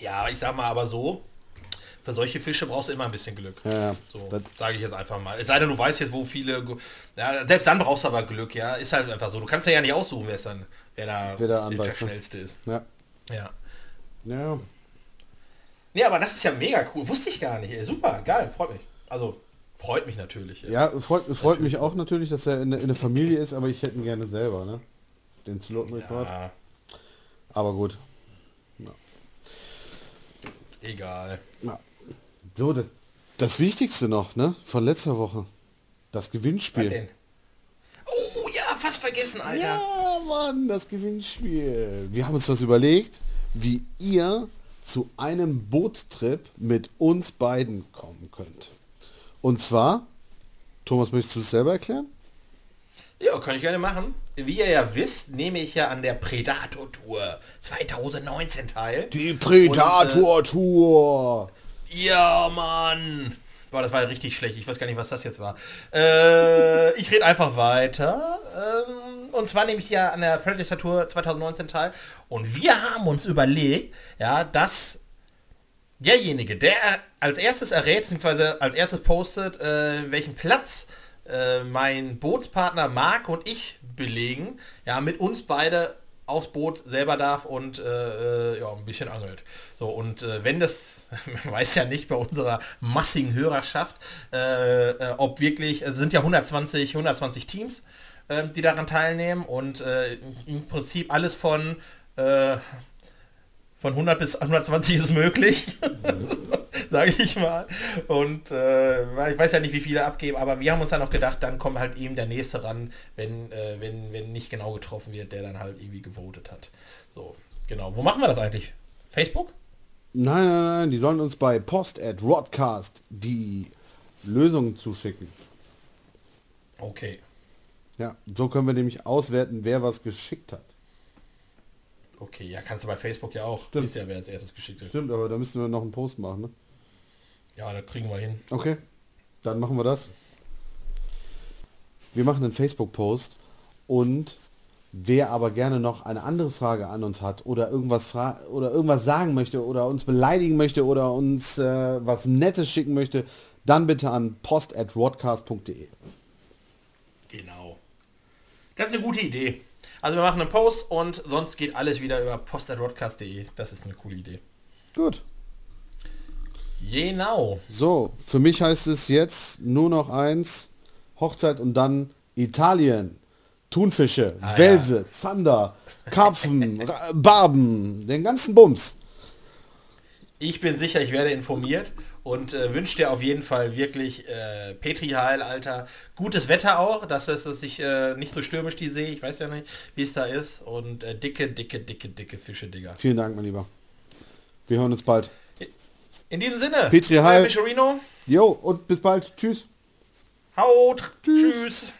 S1: Ja, ich sag mal aber so, für solche Fische brauchst du immer ein bisschen Glück.
S2: Ja,
S1: so, sage ich jetzt einfach mal. Es sei denn, du weißt jetzt, wo viele... Ja, selbst dann brauchst du aber Glück, ja. Ist halt einfach so. Du kannst ja, ja nicht aussuchen, wer es dann, wer da,
S2: Wer
S1: der
S2: ne?
S1: schnellste ist.
S2: Ja.
S1: Ja.
S2: Ja.
S1: Nee, aber das ist ja mega cool. Wusste ich gar nicht. Ey. Super, geil, freut mich. Also, freut mich natürlich.
S2: Ja, freut, freut mich auch natürlich, dass er in, der- in der Familie ist, aber ich hätte ihn gerne selber, ne? Den Sloten Report.
S1: ja
S2: Aber gut.
S1: egal.
S2: Ja. So, das, das Wichtigste noch, ne? Von letzter Woche. Das
S1: Was
S2: Gewinnspiel.
S1: denn? Oh ja, fast vergessen, Alter.
S2: Ja, Mann, das Gewinnspiel. Wir haben uns was überlegt, wie ihr zu einem Bootstrip mit uns beiden kommen könnt. Und zwar, Thomas, möchtest du es selber erklären?
S1: Ja, kann ich gerne machen. Wie ihr ja wisst, nehme ich ja an der Predator Tour 2019 teil.
S2: Die Predator-Tour.
S1: Ja, Mann. Boah, das war richtig schlecht. Ich weiß gar nicht, was das jetzt war. Äh, ich rede einfach weiter. Ähm, und zwar nehme ich ja an der Predator Tour 2019 teil. Und wir haben uns überlegt, ja, dass derjenige, der als erstes errät, beziehungsweise als erstes postet, äh, welchen Platz äh, mein Bootspartner Marc und ich belegen, ja, mit uns beide aufs Boot selber darf und äh, äh, ja, ein bisschen angelt. So, und äh, wenn das, man weiß ja nicht bei unserer massigen Hörerschaft, äh, äh, ob wirklich, es sind ja 120, 120 Teams, äh, die daran teilnehmen und äh, im Prinzip alles von von 100 bis 120 ist es möglich, sage ich mal. Und äh, ich weiß ja nicht, wie viele abgeben, aber wir haben uns dann noch gedacht, dann kommt halt eben der nächste ran, wenn, äh, wenn, wenn nicht genau getroffen wird, der dann halt irgendwie gewotet hat. So, genau. Wo machen wir das eigentlich? Facebook?
S2: Nein, nein, nein, die sollen uns bei Post at Rodcast die Lösungen zuschicken.
S1: Okay.
S2: Ja, so können wir nämlich auswerten, wer was geschickt hat.
S1: Okay, ja, kannst du bei Facebook ja auch.
S2: Stimmt.
S1: Ist ja, wer als erstes geschickt ist.
S2: Stimmt, aber da müssen wir noch einen Post machen, ne?
S1: Ja, da kriegen wir hin.
S2: Okay, dann machen wir das. Wir machen einen Facebook-Post und wer aber gerne noch eine andere Frage an uns hat oder irgendwas fra oder irgendwas sagen möchte oder uns beleidigen möchte oder uns äh, was Nettes schicken möchte, dann bitte an post@rodcast.de.
S1: Genau. Das ist eine gute Idee. Also wir machen einen Post und sonst geht alles wieder über post.rodcast.de. Das ist eine coole Idee.
S2: Gut.
S1: Genau.
S2: So, für mich heißt es jetzt nur noch eins, Hochzeit und dann Italien. Thunfische,
S1: Ah,
S2: Welse, Zander, Karpfen, Barben, den ganzen Bums.
S1: Ich bin sicher, ich werde informiert und äh, wünsche dir auf jeden Fall wirklich äh, Petri Heil, Alter. Gutes Wetter auch, dass es dass ich äh, nicht so stürmisch die sehe. Ich weiß ja nicht, wie es da ist. Und äh, dicke, dicke, dicke, dicke Fische, Digga.
S2: Vielen Dank, mein Lieber. Wir hören uns bald.
S1: In diesem Sinne,
S2: Petri Heil.
S1: Fischerino,
S2: Jo, und bis bald. Tschüss.
S1: haut,
S2: Tschüss.
S1: tschüss.